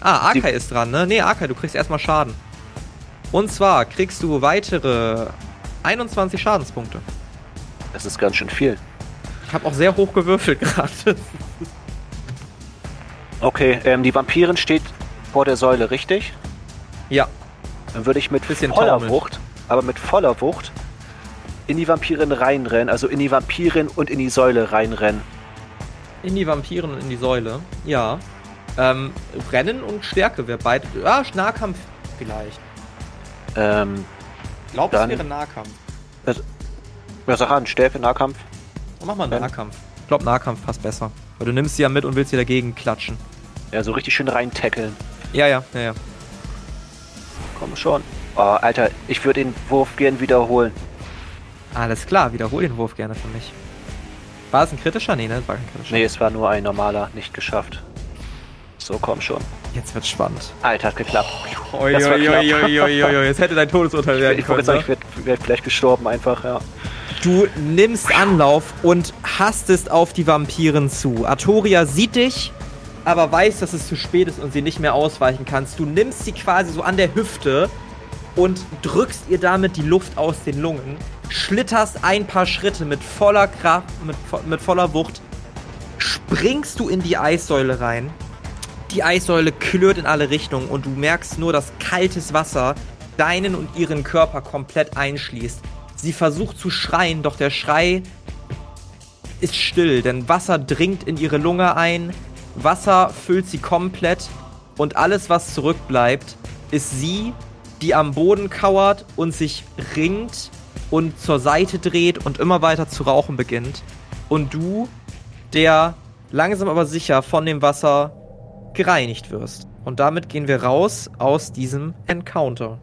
Ah, Arkai ist dran, ne? Nee, Arkai, du kriegst erstmal Schaden. Und zwar kriegst du weitere 21 Schadenspunkte. Das ist ganz schön viel. Ich habe auch sehr hoch gewürfelt gerade. Okay, ähm, die Vampirin steht vor der Säule, richtig? ja, Dann würde ich mit Bisschen voller taumelt. Wucht, aber mit voller Wucht, in die Vampirin reinrennen. Also in die Vampirin und in die Säule reinrennen. in die Vampiren und in die Säule. Ja. Ähm, Rennen und Stärke wäre beide. Ja, Nahkampf vielleicht. Ähm, Ich glaube, es Dann- wäre Nahkampf. ja, sag an, Stärke, Nahkampf. Mach mal Dann- Nahkampf. Ich glaube, Nahkampf passt besser. Weil du nimmst sie ja mit und willst sie dagegen klatschen. Ja, so richtig schön rein tackeln. Ja, ja, ja, ja. Komm schon. Oh, Alter, ich würde den Wurf gern wiederholen. Alles klar, wiederhol den Wurf gerne für mich. War es ein kritischer? Nee, ne? Das war kein kritischer. Nee, es war nur ein normaler, nicht geschafft. So, komm schon. Jetzt wird's spannend. Alter, hat geklappt. Oi, Das oi, oi, oi. Jetzt hätte dein Todesurteil werden Ich wollte können. sagen, ne? ich wäre wär vielleicht gestorben einfach, ja. Du nimmst Anlauf und hastest auf die Vampiren zu. Artoria sieht dich, aber weiß, dass es zu spät ist und sie nicht mehr ausweichen kannst. Du nimmst sie quasi so an der Hüfte und drückst ihr damit die Luft aus den Lungen, schlitterst ein paar Schritte mit voller Kraft, mit, mit voller Wucht, springst du in die Eissäule rein. Die Eissäule klirrt in alle Richtungen und du merkst nur, dass kaltes Wasser deinen und ihren Körper komplett einschließt. Sie versucht zu schreien, doch der Schrei ist still, denn Wasser dringt in ihre Lunge ein, Wasser füllt sie komplett und alles, was zurückbleibt, ist sie, die am Boden kauert und sich ringt und zur Seite dreht und immer weiter zu rauchen beginnt. Und du, der langsam aber sicher von dem Wasser gereinigt wirst. Und damit gehen wir raus aus diesem Encounter.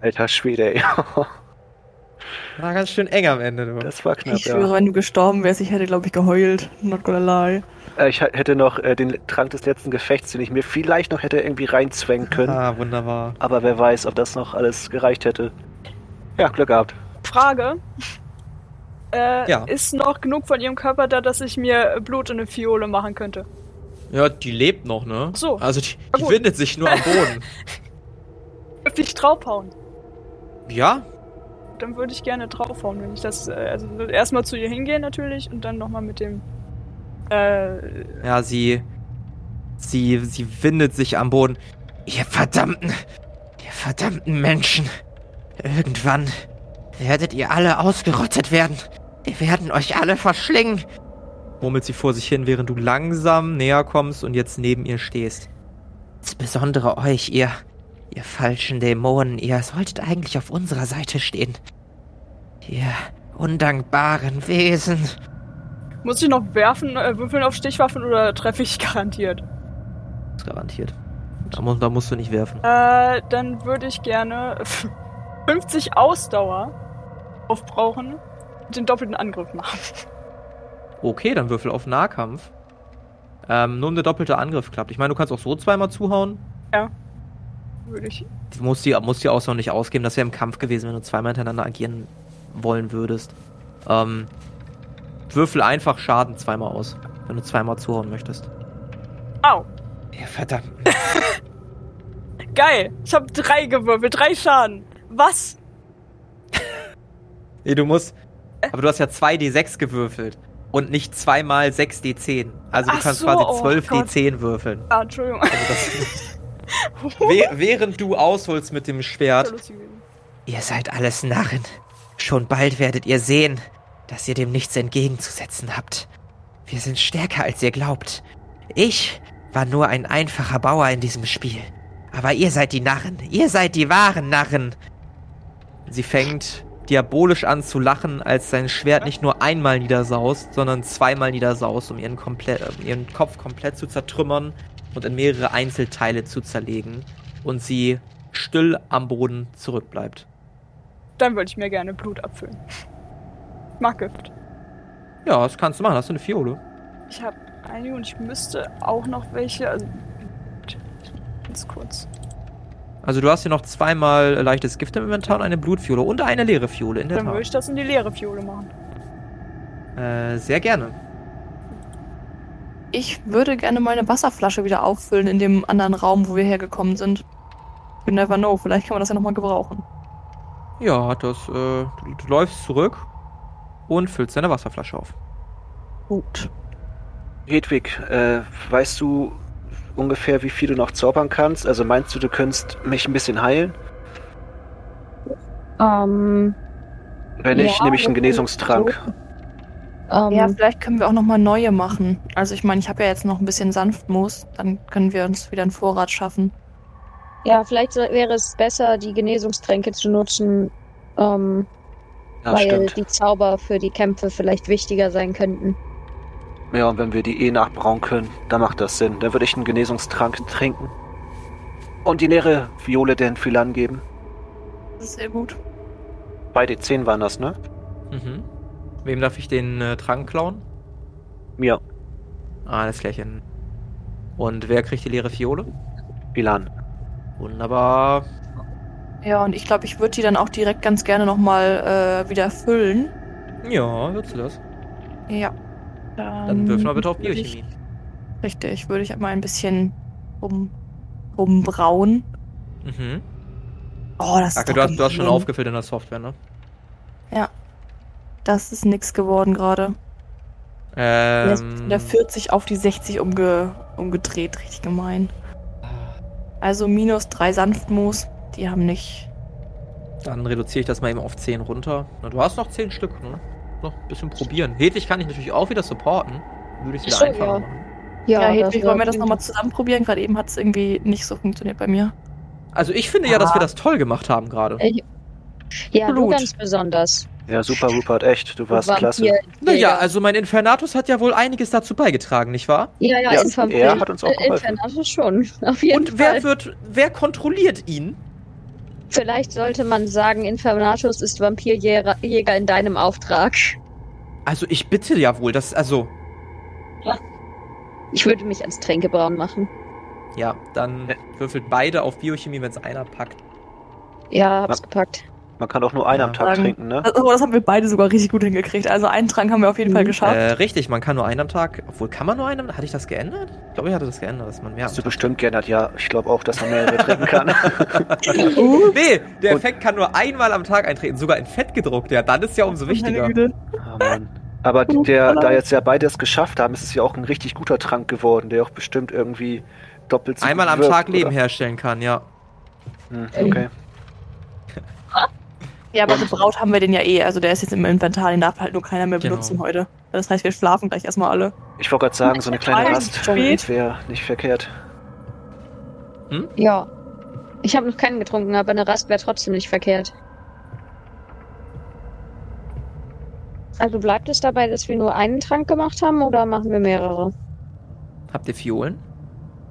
Alter Schwede, ey. War ganz schön eng am Ende. Du. Das war knapp, Ich schwöre, ja. wenn du gestorben wärst, ich hätte, glaube ich, geheult. Not gonna lie. Äh, Ich hätte noch äh, den Trank des letzten Gefechts, den ich mir vielleicht noch hätte irgendwie reinzwängen können. Ah, wunderbar. Aber wer weiß, ob das noch alles gereicht hätte. Ja, Glück gehabt. Frage. Äh, Ja. Ist noch genug von ihrem Körper da, dass ich mir Blut in eine Fiole machen könnte? Ja, die lebt noch, ne? Ach so. Also die, die windet sich nur am Boden. Dürfte ich draufhauen? ja? Dann würde ich gerne draufhauen, wenn ich das. Äh, also erstmal zu ihr hingehen natürlich und dann nochmal mit dem. Äh, Ja, sie. Sie. Sie windet sich am Boden. Ihr verdammten. Ihr verdammten Menschen. Irgendwann werdet ihr alle ausgerottet werden. Wir werden euch alle verschlingen. Murmelt sie vor sich hin, während du langsam näher kommst und jetzt neben ihr stehst. Insbesondere euch, ihr. Ihr falschen Dämonen, ihr solltet eigentlich auf unserer Seite stehen. Ihr undankbaren Wesen. muss ich noch werfen, äh, würfeln auf Stichwaffen oder treffe ich garantiert? Das ist garantiert. Da, mu da musst du nicht werfen. Äh, dann würde ich gerne 50 Ausdauer aufbrauchen und den doppelten Angriff machen. Okay, dann würfel auf Nahkampf. Ähm, nur um der doppelte Angriff klappt. Ich meine, du kannst auch so zweimal zuhauen. Würde ich. Du musst die, musst die Ausdauer nicht ausgeben. Das wäre im Kampf gewesen, wenn du zweimal hintereinander agieren wollen würdest. Ähm, würfel einfach Schaden zweimal aus, wenn du zweimal zuhauen möchtest. Au! Ja, verdammt. Geil! Ich habe drei gewürfelt, drei Schaden. Was? Nee, du musst. Aber du hast ja 2d6 gewürfelt. Und nicht zweimal 6d10. Also du Ach kannst so, quasi oh 12d10 würfeln. Ah, Entschuldigung. Also das, Wäh- während du ausholst mit dem Schwert. Ihr seid alles Narren. Schon bald werdet ihr sehen, dass ihr dem nichts entgegenzusetzen habt. Wir sind stärker, als ihr glaubt. Ich war nur ein einfacher Bauer in diesem Spiel. Aber ihr seid die Narren. Ihr seid die wahren Narren. Sie fängt diabolisch an zu lachen, als sein Schwert nicht nur einmal niedersaust, sondern zweimal niedersaust, um ihren, komplett, um ihren Kopf komplett zu zertrümmern und in mehrere Einzelteile zu zerlegen. Und sie still am Boden zurückbleibt. Dann würde ich mir gerne Blut abfüllen. Ich mag Gift. Ja, das kannst du machen. Hast du eine Fiole? Ich habe einige und ich müsste auch noch welche. Also, ganz kurz. Also du hast hier noch zweimal leichtes Gift im Inventar und eine Blutfiole und eine leere Fiole in der Dann würde ich das in die leere Fiole machen. Tat. Äh, sehr gerne. Ich würde gerne meine Wasserflasche wieder auffüllen in dem anderen Raum, wo wir hergekommen sind. You never know, vielleicht kann man das ja nochmal gebrauchen. Ja, das, äh, du, du läufst zurück und füllst deine Wasserflasche auf. Gut. Hedwig, äh, weißt du ungefähr, wie viel du noch zaubern kannst? Also meinst du, du könntest mich ein bisschen heilen? Ähm, Wenn nicht, Ja, nehme ich einen Genesungstrank. Ähm, Ja, vielleicht können wir auch nochmal neue machen. Also ich meine, ich habe ja jetzt noch ein bisschen Sanftmus, dann können wir uns wieder einen Vorrat schaffen. ja, vielleicht wäre es besser, die Genesungstränke zu nutzen, ähm, Ja, weil stimmt. die Zauber für die Kämpfe vielleicht wichtiger sein könnten. Ja, und wenn wir die eh nachbrauen können, dann macht das Sinn. Dann würde ich einen Genesungstrank trinken. Und die leere Viole den Philan geben. Das ist sehr gut. Beide 10 waren das, ne? Mhm. Wem darf ich den äh, Trank klauen? Mir. Ah, alles klärchen. Und wer kriegt die leere Fiole? Bilan. Wunderbar. Ja, und ich glaube, ich würde die dann auch direkt ganz gerne nochmal äh, wieder füllen. Ja, würdest du das? Ja. Dann würfel mal bitte auf würde ich- Biochemie. Richtig, würde ich mal ein bisschen rum, rumbrauen. Mhm. Oh, das ist Ake, doch du hast, du hast schon aufgefüllt in der Software, ne? Das ist nix geworden gerade. Der ist Ähm, von der 40 auf die 60 umge umgedreht, richtig gemein. Also minus drei Sanftmoos, die haben nicht. Dann reduziere ich das mal eben auf 10 runter. Na, du hast noch 10 Stück, ne? Noch ein bisschen probieren. Hedwig kann ich natürlich auch wieder supporten. Würde ich wieder Ach so, einfacher ja. machen. Ja, das Hedwig, wollen wir das nochmal zusammen probieren? Gerade eben hat es irgendwie nicht so funktioniert bei mir. Also ich finde ja, dass wir das toll gemacht haben gerade. Ja, du Blut. ganz besonders. Ja, super, Rupert, echt. Du warst Vampir- klasse. Naja, also mein Infernatus hat ja wohl einiges dazu beigetragen, nicht wahr? Ja, ja, Ja, er hat uns auch äh, geholfen. Infernatus schon. Auf jeden Und wer Fall. wird, wer kontrolliert ihn? Vielleicht sollte man sagen, Infernatus ist Vampirjäger Jäger in deinem Auftrag. Also ich bitte ja wohl, das, also, Ich würde mich als Tränkebraun machen. ja, dann würfelt beide auf Biochemie, wenn es einer packt. Ja, hab's Ja. gepackt. Man kann auch nur einen Ja. am Tag Sagen- trinken, ne? Also, das haben wir beide sogar richtig gut hingekriegt. Also einen Trank haben wir auf jeden Fall Mhm. geschafft. Äh, richtig, man kann nur einen am Tag. Obwohl, kann man nur einen am Hatte ich das geändert? Ich glaube, ich hatte das geändert, dass man mehr am Hast du Tag. bestimmt geändert, ja. Ich glaube auch, dass man mehrere trinken kann. Nee, der Und- Effekt kann nur einmal am Tag eintreten, sogar in Fett gedruckt. Ja, dann ist ja umso wichtiger. Ah, Mann. Aber der, da jetzt ja beide es geschafft haben, ist es ja auch ein richtig guter Trank geworden, der auch bestimmt irgendwie doppelt so Einmal gut am wirkt, Tag Leben oder? herstellen kann, ja. Hm, okay. Ja, aber gebraut haben wir den ja eh. Also der ist jetzt im Inventar, den darf halt nur keiner mehr Genau. benutzen heute. Das heißt, wir schlafen gleich erstmal alle. Ich wollte gerade sagen, so eine kleine Rast wäre nicht verkehrt. Ja. Ich habe noch keinen getrunken, aber eine Rast wäre trotzdem nicht verkehrt. Also bleibt es dabei, dass wir nur einen Trank gemacht haben oder machen wir mehrere? Habt ihr Fiolen?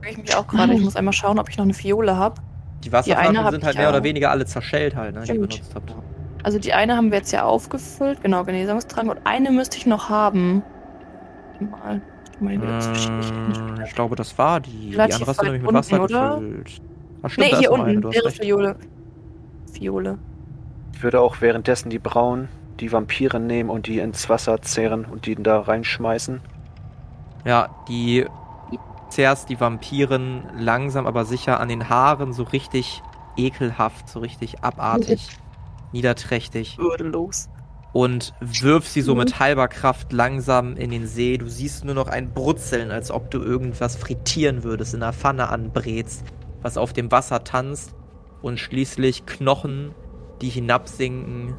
Ich mich auch gerade. Ich muss einmal schauen, ob ich noch eine Fiole habe. Die Wasserflaschen sind halt mehr ja. oder weniger alle zerschellt halt, ne, die ihr Stimmt. benutzt habt. Also die eine haben wir jetzt ja aufgefüllt. Genau, Genesungstrank. Und eine müsste ich noch haben. Mal. Ähm, ich glaube, das war die. Die Relativ andere hast du nämlich mit Wasser unten, oder? gefüllt. Ach, stimmt, Nee, hier unten. Leere. Fiole. Fiole. Ich würde auch währenddessen die Brauen, die Vampire nehmen und die ins Wasser zehren und die da reinschmeißen. Ja, die zehrst die Vampiren langsam aber sicher an den Haaren so richtig ekelhaft, so richtig abartig, niederträchtig Würdelos. und wirfst sie so mit halber Kraft langsam in den See. Du siehst nur noch ein Brutzeln, als ob du irgendwas frittieren würdest, in einer Pfanne anbrätst, was auf dem Wasser tanzt und schließlich Knochen, die hinabsinken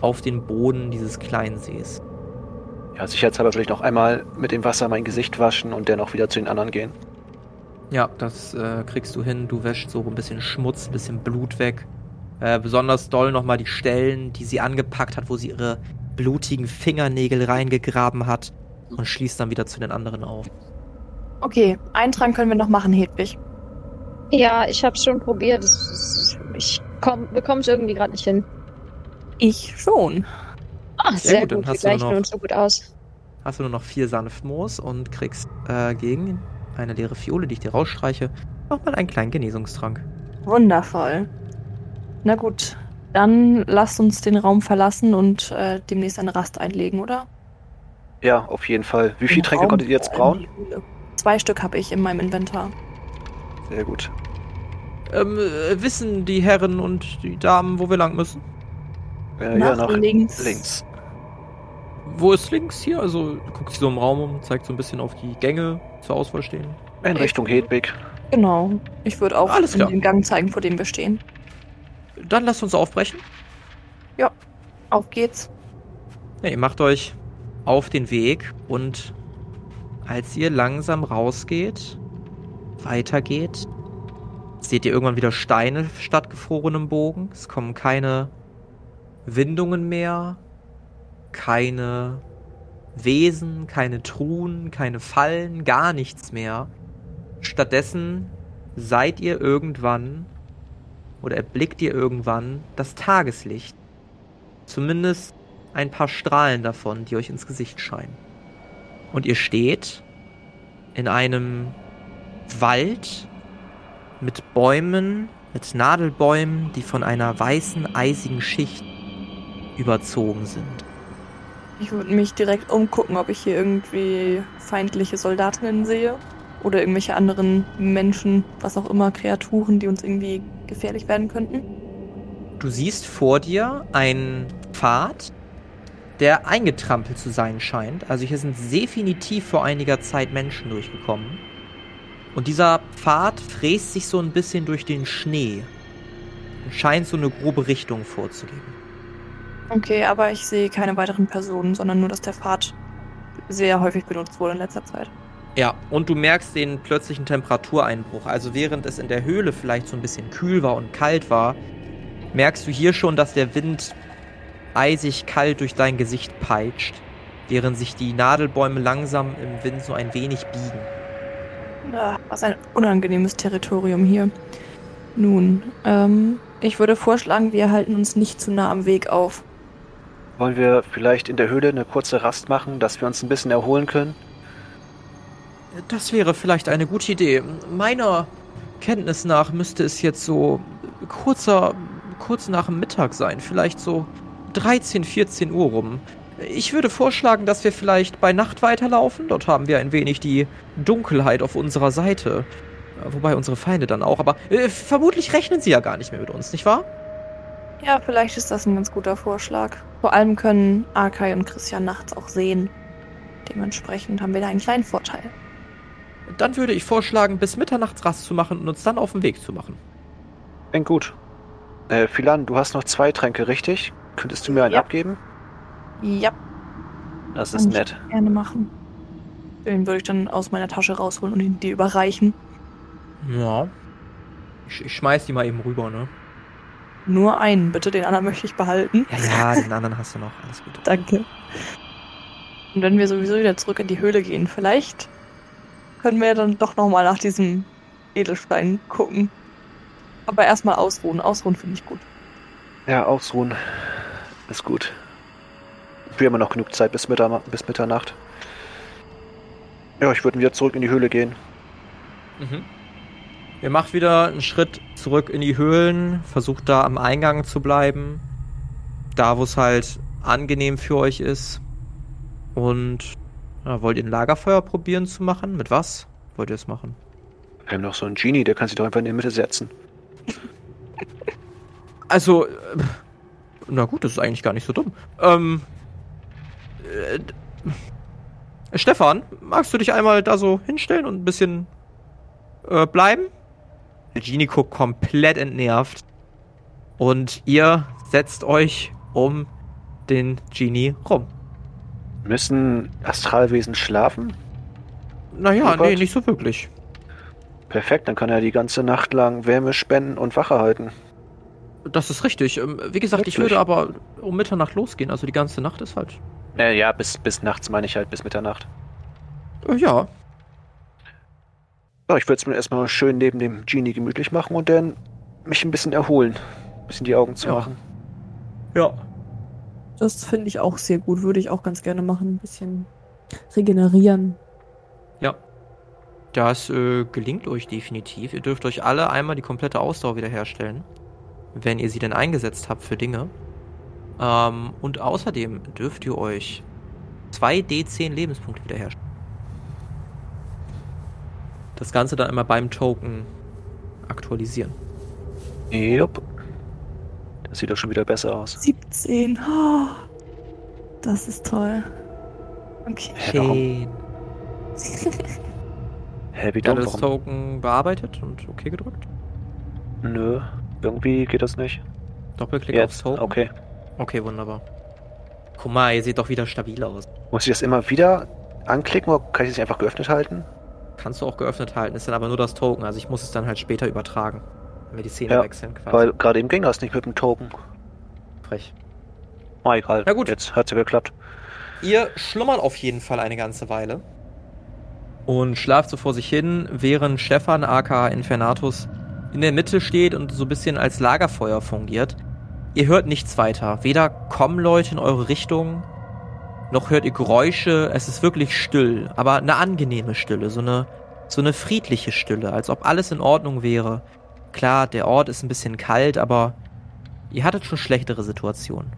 auf den Boden dieses kleinen Sees. Ja, sicherheitshalber will ich noch einmal mit dem Wasser mein Gesicht waschen und dann auch wieder zu den anderen gehen. Ja, das äh, kriegst du hin. Du wäschst so ein bisschen Schmutz, ein bisschen Blut weg. Äh, besonders doll nochmal die Stellen, die sie angepackt hat, wo sie ihre blutigen Fingernägel reingegraben hat und schließt dann wieder zu den anderen auf. Okay, einen Trank können wir noch machen, Hedwig. Ja, ich habe schon probiert. Ich komm, bekomme es irgendwie gerade nicht hin. Ich schon. Ah, Sehr sehr, gut, dann gut. Wir hast du nur gleichen noch- uns so gut aus. Hast du nur noch vier Sanftmoos und kriegst äh, gegen eine leere Fiole, die ich dir rausstreiche, nochmal einen kleinen Genesungstrank. Wundervoll. Na gut, dann lasst uns den Raum verlassen und äh, demnächst eine Rast einlegen, oder? Ja, auf jeden Fall. Wie viele Tränke konntet ihr jetzt vor brauen? Zwei Stück habe ich in meinem Inventar. Sehr gut. Ähm, äh, wissen die Herren und die Damen, wo wir lang müssen? Äh, ja, Nach nach links. links. Wo ist links hier? Also du guckst dich so im Raum um, zeigt so ein bisschen auf die Gänge zur Auswahl stehen. In Richtung Hedwig. Genau. Ich würde auch Alles in klar. den Gang zeigen, vor dem wir stehen. Dann lasst uns aufbrechen. Auf geht's. Ja, ihr macht euch auf den Weg und als ihr langsam rausgeht, weitergeht, seht ihr irgendwann wieder Steine statt gefrorenem Bogen. Es kommen keine Windungen mehr, keine Wesen, keine Truhen, keine Fallen, gar nichts mehr. Stattdessen seid ihr irgendwann oder erblickt ihr irgendwann das Tageslicht. Zumindest ein paar Strahlen davon, die euch ins Gesicht scheinen. Und ihr steht in einem Wald mit Bäumen, mit Nadelbäumen, die von einer weißen, eisigen Schicht überzogen sind. Ich würde mich direkt umgucken, ob ich hier irgendwie feindliche Soldatinnen sehe. Oder irgendwelche anderen Menschen, was auch immer, Kreaturen, die uns irgendwie gefährlich werden könnten. Du siehst vor dir einen Pfad, der eingetrampelt zu sein scheint. Also hier sind definitiv vor einiger Zeit Menschen durchgekommen. Und dieser Pfad fräst sich so ein bisschen durch den Schnee und scheint so eine grobe Richtung vorzugeben. Okay, aber ich sehe keine weiteren Personen, sondern nur, dass der Pfad sehr häufig benutzt wurde in letzter Zeit. Ja, und du merkst den plötzlichen Temperatureinbruch. Also während es in der Höhle vielleicht so ein bisschen kühl war und kalt war, merkst du hier schon, dass der Wind eisig kalt durch dein Gesicht peitscht, während sich die Nadelbäume langsam im Wind so ein wenig biegen. Ah, was ein unangenehmes Territorium hier. Nun, ähm, ich würde vorschlagen, wir halten uns nicht zu nah am Weg auf. Wollen wir vielleicht in der Höhle eine kurze Rast machen, dass wir uns ein bisschen erholen können? Das wäre vielleicht eine gute Idee. Meiner Kenntnis nach müsste es jetzt so kurzer, kurz nach dem Mittag sein. Vielleicht so 13, 14 Uhr rum. Ich würde vorschlagen, dass wir vielleicht bei Nacht weiterlaufen. Dort haben wir ein wenig die Dunkelheit auf unserer Seite. Wobei unsere Feinde dann auch. Aber äh, vermutlich rechnen sie ja gar nicht mehr mit uns, nicht wahr? Ja, vielleicht ist das ein ganz guter Vorschlag. Vor allem können Arkai und Christian nachts auch sehen. Dementsprechend haben wir da einen kleinen Vorteil. Dann würde ich vorschlagen, bis Mitternachts Rast zu machen und uns dann auf den Weg zu machen. Klingt gut. Äh, Philan, du hast noch zwei Tränke, richtig? Könntest du mir einen Ja. abgeben? Ja, Das ist kann nett. ich gerne machen. Den würde ich dann aus meiner Tasche rausholen und ihn dir überreichen. Ja. Ich, ich schmeiß die mal eben rüber, ne? Nur einen, bitte. Den anderen möchte ich behalten. Ja, ja, den anderen hast du noch. Alles gut. Danke. Und wenn wir sowieso wieder zurück in die Höhle gehen, vielleicht können wir dann doch nochmal nach diesem Edelstein gucken. Aber erstmal ausruhen. Ausruhen finde ich gut. Ja, ausruhen. Ist gut. Wir haben immer noch genug Zeit bis, Mittag, bis Mitternacht. Ja, ich würde wieder zurück in die Höhle gehen. Mhm. Ihr macht wieder einen Schritt zurück in die Höhlen, versucht da am Eingang zu bleiben. Da, wo es halt angenehm für euch ist. Und ja, wollt ihr ein Lagerfeuer probieren zu machen? Mit was wollt ihr es machen? Wir haben noch so einen Genie, der kann sich doch einfach in die Mitte setzen. Also, äh, na gut, das ist eigentlich gar nicht so dumm. Ähm, äh, Stefan, magst du dich einmal da so hinstellen und ein bisschen äh, bleiben? Der Genie guckt komplett entnervt. Und ihr setzt euch um den Genie rum. Müssen Astralwesen schlafen? Naja, Gott. nee, nicht so wirklich. Perfekt, dann kann er die ganze Nacht lang Wärme spenden und Wache halten. Das ist richtig. Ähm, Wie gesagt, ich Wirklich? würde aber um Mitternacht losgehen. Also die ganze Nacht ist halt. Äh, ja, bis, bis nachts meine ich halt, bis Mitternacht. Äh, ja, Ja, ich würde es mir erstmal schön neben dem Genie gemütlich machen und dann mich ein bisschen erholen. Ein bisschen die Augen zu Ja. machen. ja. Das finde ich auch sehr gut. Würde ich auch ganz gerne machen. Ein bisschen regenerieren. Ja. Das äh, gelingt euch definitiv. Ihr dürft euch alle einmal die komplette Ausdauer wiederherstellen, wenn ihr sie denn eingesetzt habt für Dinge. Ähm, und außerdem dürft ihr euch 2 D10 Lebenspunkte wiederherstellen. Das Ganze dann einmal beim Token aktualisieren. Jupp. Das sieht doch schon wieder besser aus. 17. Oh, das ist toll. Okay. Hä, warum? Hä, wie das? Token bearbeitet und OK gedrückt. Nö, irgendwie geht das nicht. Doppelklick aufs Jetzt, Token. okay. Okay, wunderbar. Guck mal, ihr seht doch wieder stabil aus. Muss ich das immer wieder anklicken oder kann ich es einfach geöffnet halten? Kannst du auch geöffnet halten, ist dann aber nur das Token. Also ich muss es dann halt später übertragen. Wenn wir die Szene Ja, wechseln quasi. Weil gerade eben ging das nicht mit dem Token. Frech. Ah, egal. Na gut. Jetzt hat's ja geklappt. Ihr schlummert auf jeden Fall eine ganze Weile. Und schlaft so vor sich hin, während Stefan aka Infernatus in der Mitte steht und so ein bisschen als Lagerfeuer fungiert. Ihr hört nichts weiter. Weder kommen Leute in eure Richtung, noch hört ihr Geräusche. Es ist wirklich still, aber eine angenehme Stille. So eine so eine friedliche Stille, als ob alles in Ordnung wäre. Klar, der Ort ist ein bisschen kalt, aber ihr hattet schon schlechtere Situationen.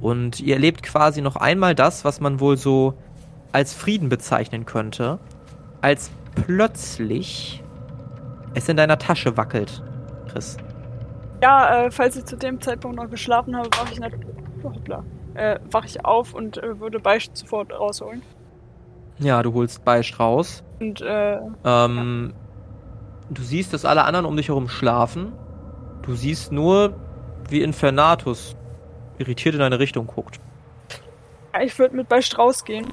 Und ihr erlebt quasi noch einmal das, was man wohl so als Frieden bezeichnen könnte, als plötzlich es in deiner Tasche wackelt, Chris. Ja, äh, falls ich zu dem Zeitpunkt noch geschlafen habe, wache ich, nat- hoppla, äh, wach ich auf und äh, würde Beicht sofort rausholen. Ja, du holst Beicht raus. Und äh, Ähm, Du siehst, dass alle anderen um dich herum schlafen. Du siehst nur, wie Infernatus irritiert in deine Richtung guckt. ja, ich würde mit Beicht rausgehen.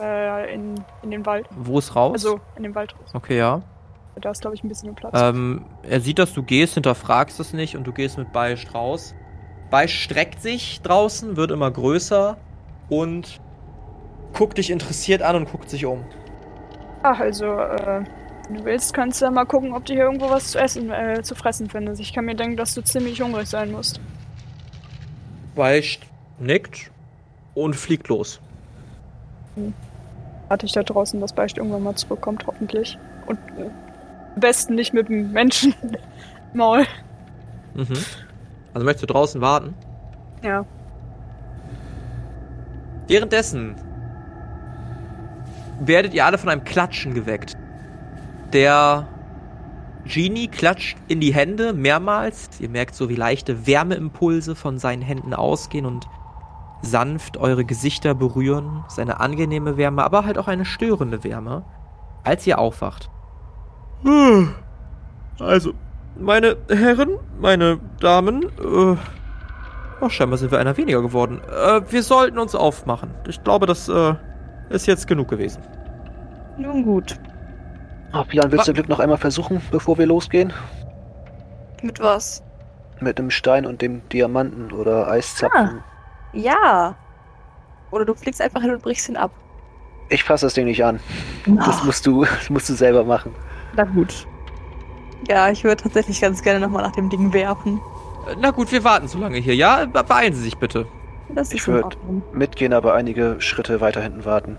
Äh, in, in den Wald. Wo ist raus? Also in den Wald raus. Okay, ja. Da ist, glaube ich, ein bisschen Platz. Ähm, er sieht, dass du gehst, hinterfragst es nicht und du gehst mit Beisch raus. Beisch streckt sich draußen, wird immer größer und guckt dich interessiert an und guckt sich um. Ach, also, äh, wenn du willst, kannst du ja mal gucken, ob du hier irgendwo was zu essen, äh, zu fressen findest. Ich kann mir denken, dass du ziemlich hungrig sein musst. Beisch nickt und fliegt los. Warte ich da draußen, dass Beicht irgendwann mal zurückkommt, hoffentlich. Und äh, am besten nicht mit dem Menschen Maul. Mhm. Also möchtest du draußen warten? Ja. Währenddessen werdet ihr alle von einem Klatschen geweckt. Der Genie klatscht in die Hände mehrmals. Ihr merkt so, wie leichte Wärmeimpulse von seinen Händen ausgehen und sanft eure Gesichter berühren. Seine angenehme Wärme, aber halt auch eine störende Wärme, als ihr aufwacht. Also, meine Herren, meine Damen, äh, Ach, scheinbar sind wir einer weniger geworden. Äh, wir sollten uns aufmachen. Ich glaube, das äh, ist jetzt genug gewesen. Nun gut. Oh, Pian, willst du Glück noch einmal versuchen, bevor wir losgehen? Mit was? Mit dem Stein und dem Diamanten oder Eiszapfen. Ja. Oder du fliegst einfach hin und brichst ihn ab. Ich fasse das Ding nicht an. Das musst du, das musst du selber machen. Na gut. Ja, ich würde tatsächlich ganz gerne nochmal nach dem Ding werfen. Äh, Na gut, wir warten so lange hier. Ja, Be- beeilen Sie sich bitte. Das ist Ich in würd- Ordnung. Mitgehen, aber einige Schritte weiter hinten warten.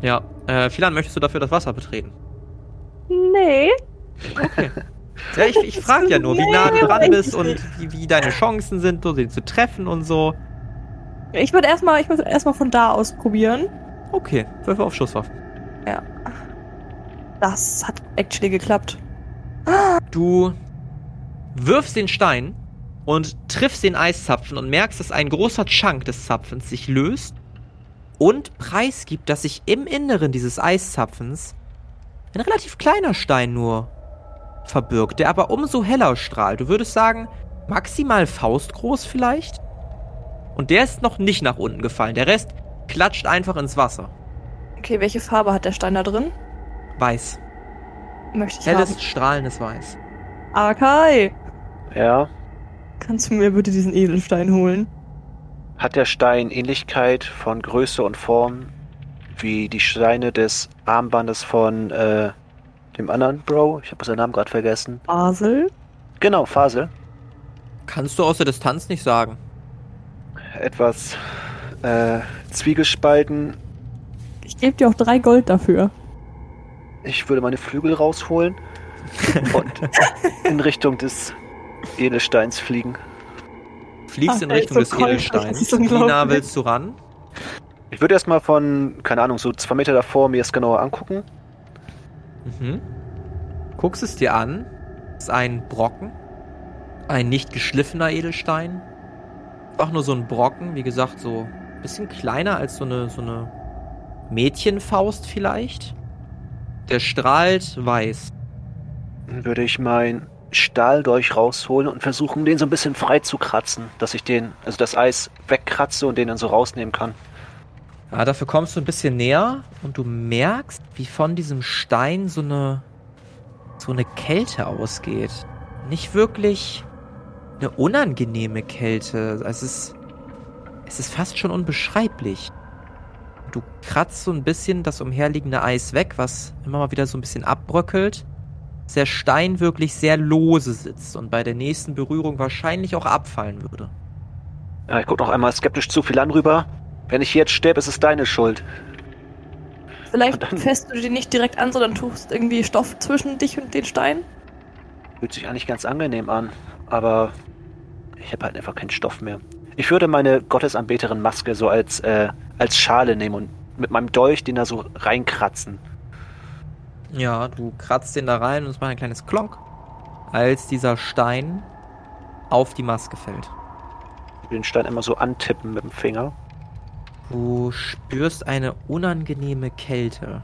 Ja, äh, Philan, möchtest du dafür das Wasser betreten? Nee. Ja, ich, ich frage ja nur, wie nah du dran bist und wie, wie deine Chancen sind, so den zu treffen und so. Ich würde erstmal, ich erstmal von da aus probieren. Okay, Würfe auf Schusswaffen. Das hat actually geklappt. Du wirfst den Stein und triffst den Eiszapfen und merkst, dass ein großer Chunk des Zapfens sich löst und preisgibt, dass sich im Inneren dieses Eiszapfens ein relativ kleiner Stein nur verbirgt, der aber umso heller strahlt. Du würdest sagen, maximal faustgroß vielleicht? Und der ist noch nicht nach unten gefallen. Der Rest klatscht einfach ins Wasser. Okay, welche Farbe hat der Stein da drin? Weiß. Möchte ich Helles, haben. strahlendes Weiß. Akai, Ja. kannst du mir bitte diesen Edelstein holen? Hat der Stein Ähnlichkeit von Größe und Form wie die Steine des Armbandes von äh, dem anderen Bro? Ich habe seinen Namen gerade vergessen. Basel? Genau, Fasel. Kannst du aus der Distanz nicht sagen. Etwas äh, zwiegespalten. Ich gebe dir auch drei Gold dafür. Ich würde meine Flügel rausholen und in Richtung des Edelsteins fliegen. Fliegst Ach, in Richtung so des Edelsteins. Wie nah willst du ran? Ich würde erstmal von, keine Ahnung, so zwei Meter davor mir es genauer angucken. Mhm. Guckst es dir an. ist ein Brocken. Ein nicht geschliffener Edelstein. Einfach nur so ein Brocken, wie gesagt, so ein bisschen kleiner als so eine, so eine Mädchenfaust vielleicht. Der strahlt weiß. Dann würde ich meinen Stahldolch rausholen und versuchen, den so ein bisschen frei zu kratzen, dass ich den, also das Eis wegkratze und den dann so rausnehmen kann. Ja, dafür kommst du ein bisschen näher und du merkst, wie von diesem Stein so eine so eine Kälte ausgeht. Nicht wirklich eine unangenehme Kälte. Es ist es ist fast schon unbeschreiblich. Du kratzt so ein bisschen das umherliegende Eis weg, was immer mal wieder so ein bisschen abbröckelt. Der Stein wirklich sehr lose sitzt und bei der nächsten Berührung wahrscheinlich auch abfallen würde. Ja, ich gucke noch einmal skeptisch zu Philan rüber. Wenn ich jetzt sterbe, ist es deine Schuld. Vielleicht fässt du den nicht direkt an, sondern tust irgendwie Stoff zwischen dich und den Stein. Fühlt sich eigentlich ganz angenehm an, aber ich habe halt einfach keinen Stoff mehr. Ich würde meine Gottesanbeterin Maske so als, äh, als Schale nehmen und mit meinem Dolch den da so reinkratzen. Ja, du kratzt den da rein und es macht ein kleines Klonk, als dieser Stein auf die Maske fällt. Ich will den Stein immer so antippen mit dem Finger. Du spürst eine unangenehme Kälte.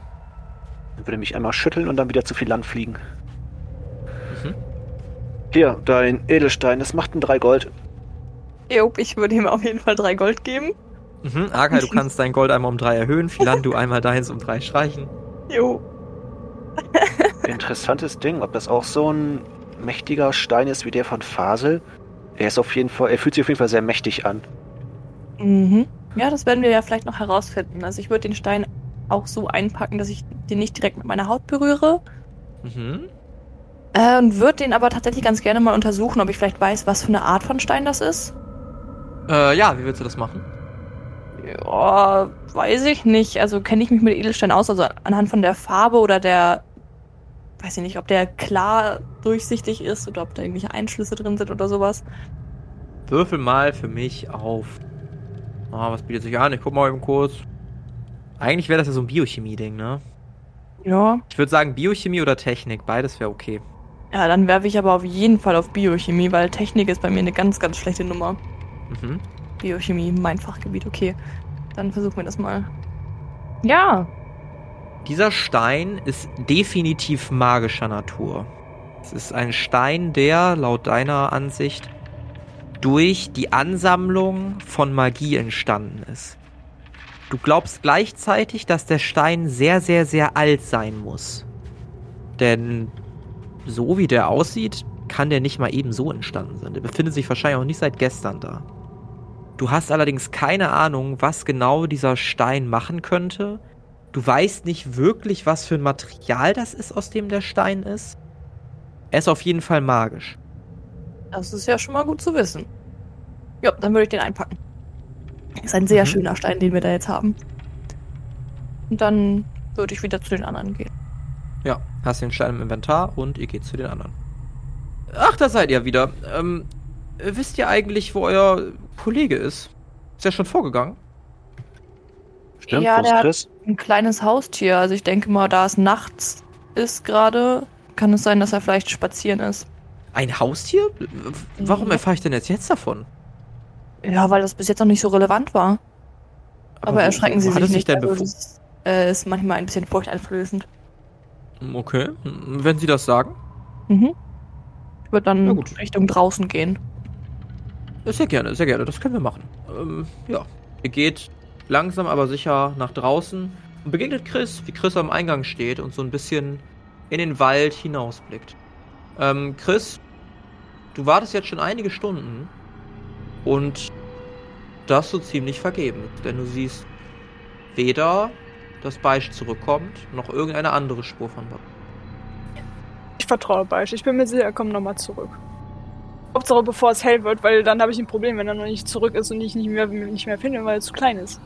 Dann würde mich einmal schütteln und dann wieder zu viel Land fliegen. Mhm. Hier, dein Edelstein, das macht ein 3 Gold. Jo, ich würde ihm auf jeden Fall drei Gold geben. Mhm, Arkai, du kannst dein Gold einmal um drei erhöhen, Philan, du einmal deins um drei streichen. Jo. Interessantes Ding, ob das auch so ein mächtiger Stein ist wie der von Fasel. Er ist auf jeden Fall, er fühlt sich auf jeden Fall sehr mächtig an. Mhm. Ja, das werden wir ja vielleicht noch herausfinden. Also ich würde den Stein auch so einpacken, dass ich den nicht direkt mit meiner Haut berühre. Mhm. Äh, und würde den aber tatsächlich ganz gerne mal untersuchen, ob ich vielleicht weiß, was für eine Art von Stein das ist. Äh, ja, wie willst du das machen? Ja, weiß ich nicht. Also kenne ich mich mit Edelstein aus, also anhand von der Farbe oder der, weiß ich nicht, ob der klar durchsichtig ist oder ob da irgendwelche Einschlüsse drin sind oder sowas. Würfel mal für mich auf. Ah, was bietet sich an? Ich guck mal eben kurz. Eigentlich wäre das ja so ein Biochemie-Ding, ne? Ja. Ich würde sagen Biochemie oder Technik, beides wäre okay. Ja, dann werfe ich aber auf jeden Fall auf Biochemie, weil Technik ist bei mir eine ganz, ganz schlechte Nummer. Mhm. Biochemie, mein Fachgebiet, okay. Dann versuchen wir das mal. Ja. Dieser Stein ist definitiv magischer Natur. Es ist ein Stein, der, laut deiner Ansicht, durch die Ansammlung von Magie entstanden ist. Du glaubst gleichzeitig, dass der Stein sehr, sehr, sehr alt sein muss. Denn so wie der aussieht, kann der nicht mal eben so entstanden sein. Der befindet sich wahrscheinlich auch nicht seit gestern da. Du hast allerdings keine Ahnung, was genau dieser Stein machen könnte. Du weißt nicht wirklich, was für ein Material das ist, aus dem der Stein ist. Er ist auf jeden Fall magisch. Das ist ja schon mal gut zu wissen. Ja, dann würde ich den einpacken. Ist ein sehr Mhm. schöner Stein, den wir da jetzt haben. Und dann würde ich wieder zu den anderen gehen. Ja, hast den Stein im Inventar und ihr geht zu den anderen. Ach, da seid ihr wieder. Ähm, äh, wisst ihr eigentlich, wo euer Kollege ist? Ist er schon vorgegangen? Stimmt, Ja, wo der ist hat- Chris? Ein kleines Haustier. Also ich denke mal, da es nachts ist gerade, kann es sein, dass er vielleicht spazieren ist. Ein Haustier? Warum Ja. erfahre ich denn jetzt jetzt davon? Ja, weil das bis jetzt noch nicht so relevant war. Aber, wo- erschrecken Sie sich nicht. denn also das äh, ist manchmal ein bisschen furchteinflößend. Okay, wenn Sie das sagen. Mhm. Ich würde dann. Richtung draußen gehen. Sehr gerne, sehr gerne, das können wir machen. Ähm, ja. Ihr geht langsam aber sicher nach draußen und begegnet Chris, wie Chris am Eingang steht und so ein bisschen in den Wald hinausblickt. Ähm, Chris, du wartest jetzt schon einige Stunden und das so ziemlich vergebens, denn du siehst weder, dass Beisch zurückkommt, noch irgendeine andere Spur von Bob. Ich vertraue Beisch. Ich bin mir sicher, er kommt nochmal zurück. Hauptsache bevor es hell wird, weil dann habe ich ein Problem, wenn er noch nicht zurück ist und ich nicht mehr, nicht mehr finde, weil er zu klein ist.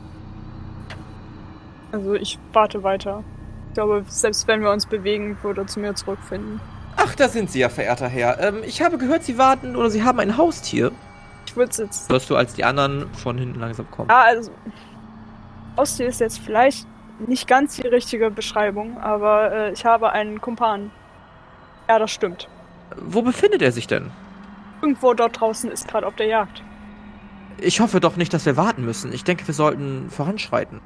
Also ich warte weiter. Ich glaube, selbst wenn wir uns bewegen, würde er zu mir zurückfinden. Ach, da sind Sie ja, verehrter Herr. Ähm, ich habe gehört, Sie warten oder Sie haben ein Haustier. Ich würde es jetzt. Hörst du, als die anderen von hinten langsam kommen. Ah, also. Haustier ist jetzt vielleicht nicht ganz die richtige Beschreibung, aber äh, ich habe einen Kumpan. Ja, das stimmt. Wo befindet er sich denn? Irgendwo dort draußen ist gerade auf der Jagd. Ich hoffe doch nicht, dass wir warten müssen. Ich denke, wir sollten voranschreiten.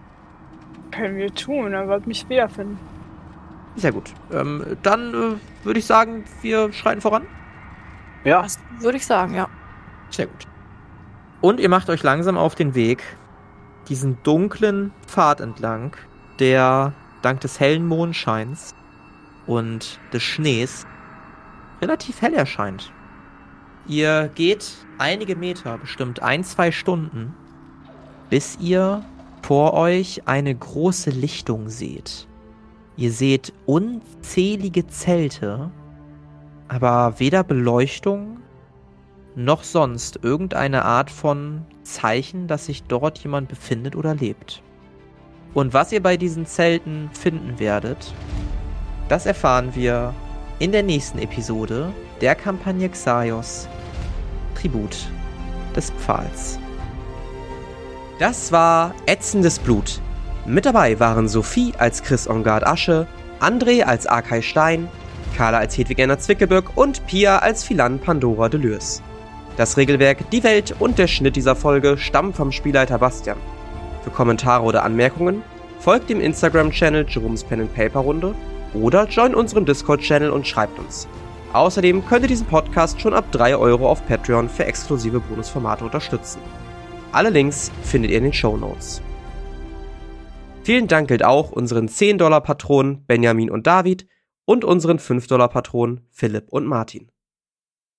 Können wir tun, er wird mich wiederfinden. Sehr gut. Ähm, dann äh, würde ich sagen, wir schreiten voran. Ja, Das würde ich sagen, ja. Sehr gut. Und ihr macht euch langsam auf den Weg, diesen dunklen Pfad entlang, der dank des hellen Mondscheins und des Schnees relativ hell erscheint. Ihr geht einige Meter, bestimmt ein, zwei Stunden, bis ihr vor euch eine große Lichtung seht. Ihr seht unzählige Zelte, aber weder Beleuchtung noch sonst irgendeine Art von Zeichen, dass sich dort jemand befindet oder lebt. Und was ihr bei diesen Zelten finden werdet, das erfahren wir in der nächsten Episode der Kampagne Xaios Tribut des Pfahls. Das war Ätzendes Blut. Mit dabei waren Sophie als Chris Ongard Asche, André als Arkay Stein, Carla als Hedwig Enner Zwickelböck und Pia als Philan Pandora Deleuze. Das Regelwerk, die Welt und der Schnitt dieser Folge stammen vom Spielleiter Bastian. Für Kommentare oder Anmerkungen folgt dem Instagram-Channel Jerome's Pen Paper Runde oder join unserem Discord-Channel und schreibt uns. Außerdem könnt ihr diesen Podcast schon ab 3 Euro auf Patreon für exklusive Bonusformate unterstützen. Alle Links findet ihr in den Show Notes. Vielen Dank gilt auch unseren 10-Dollar-Patronen Benjamin und David und unseren 5-Dollar-Patronen Philipp und Martin.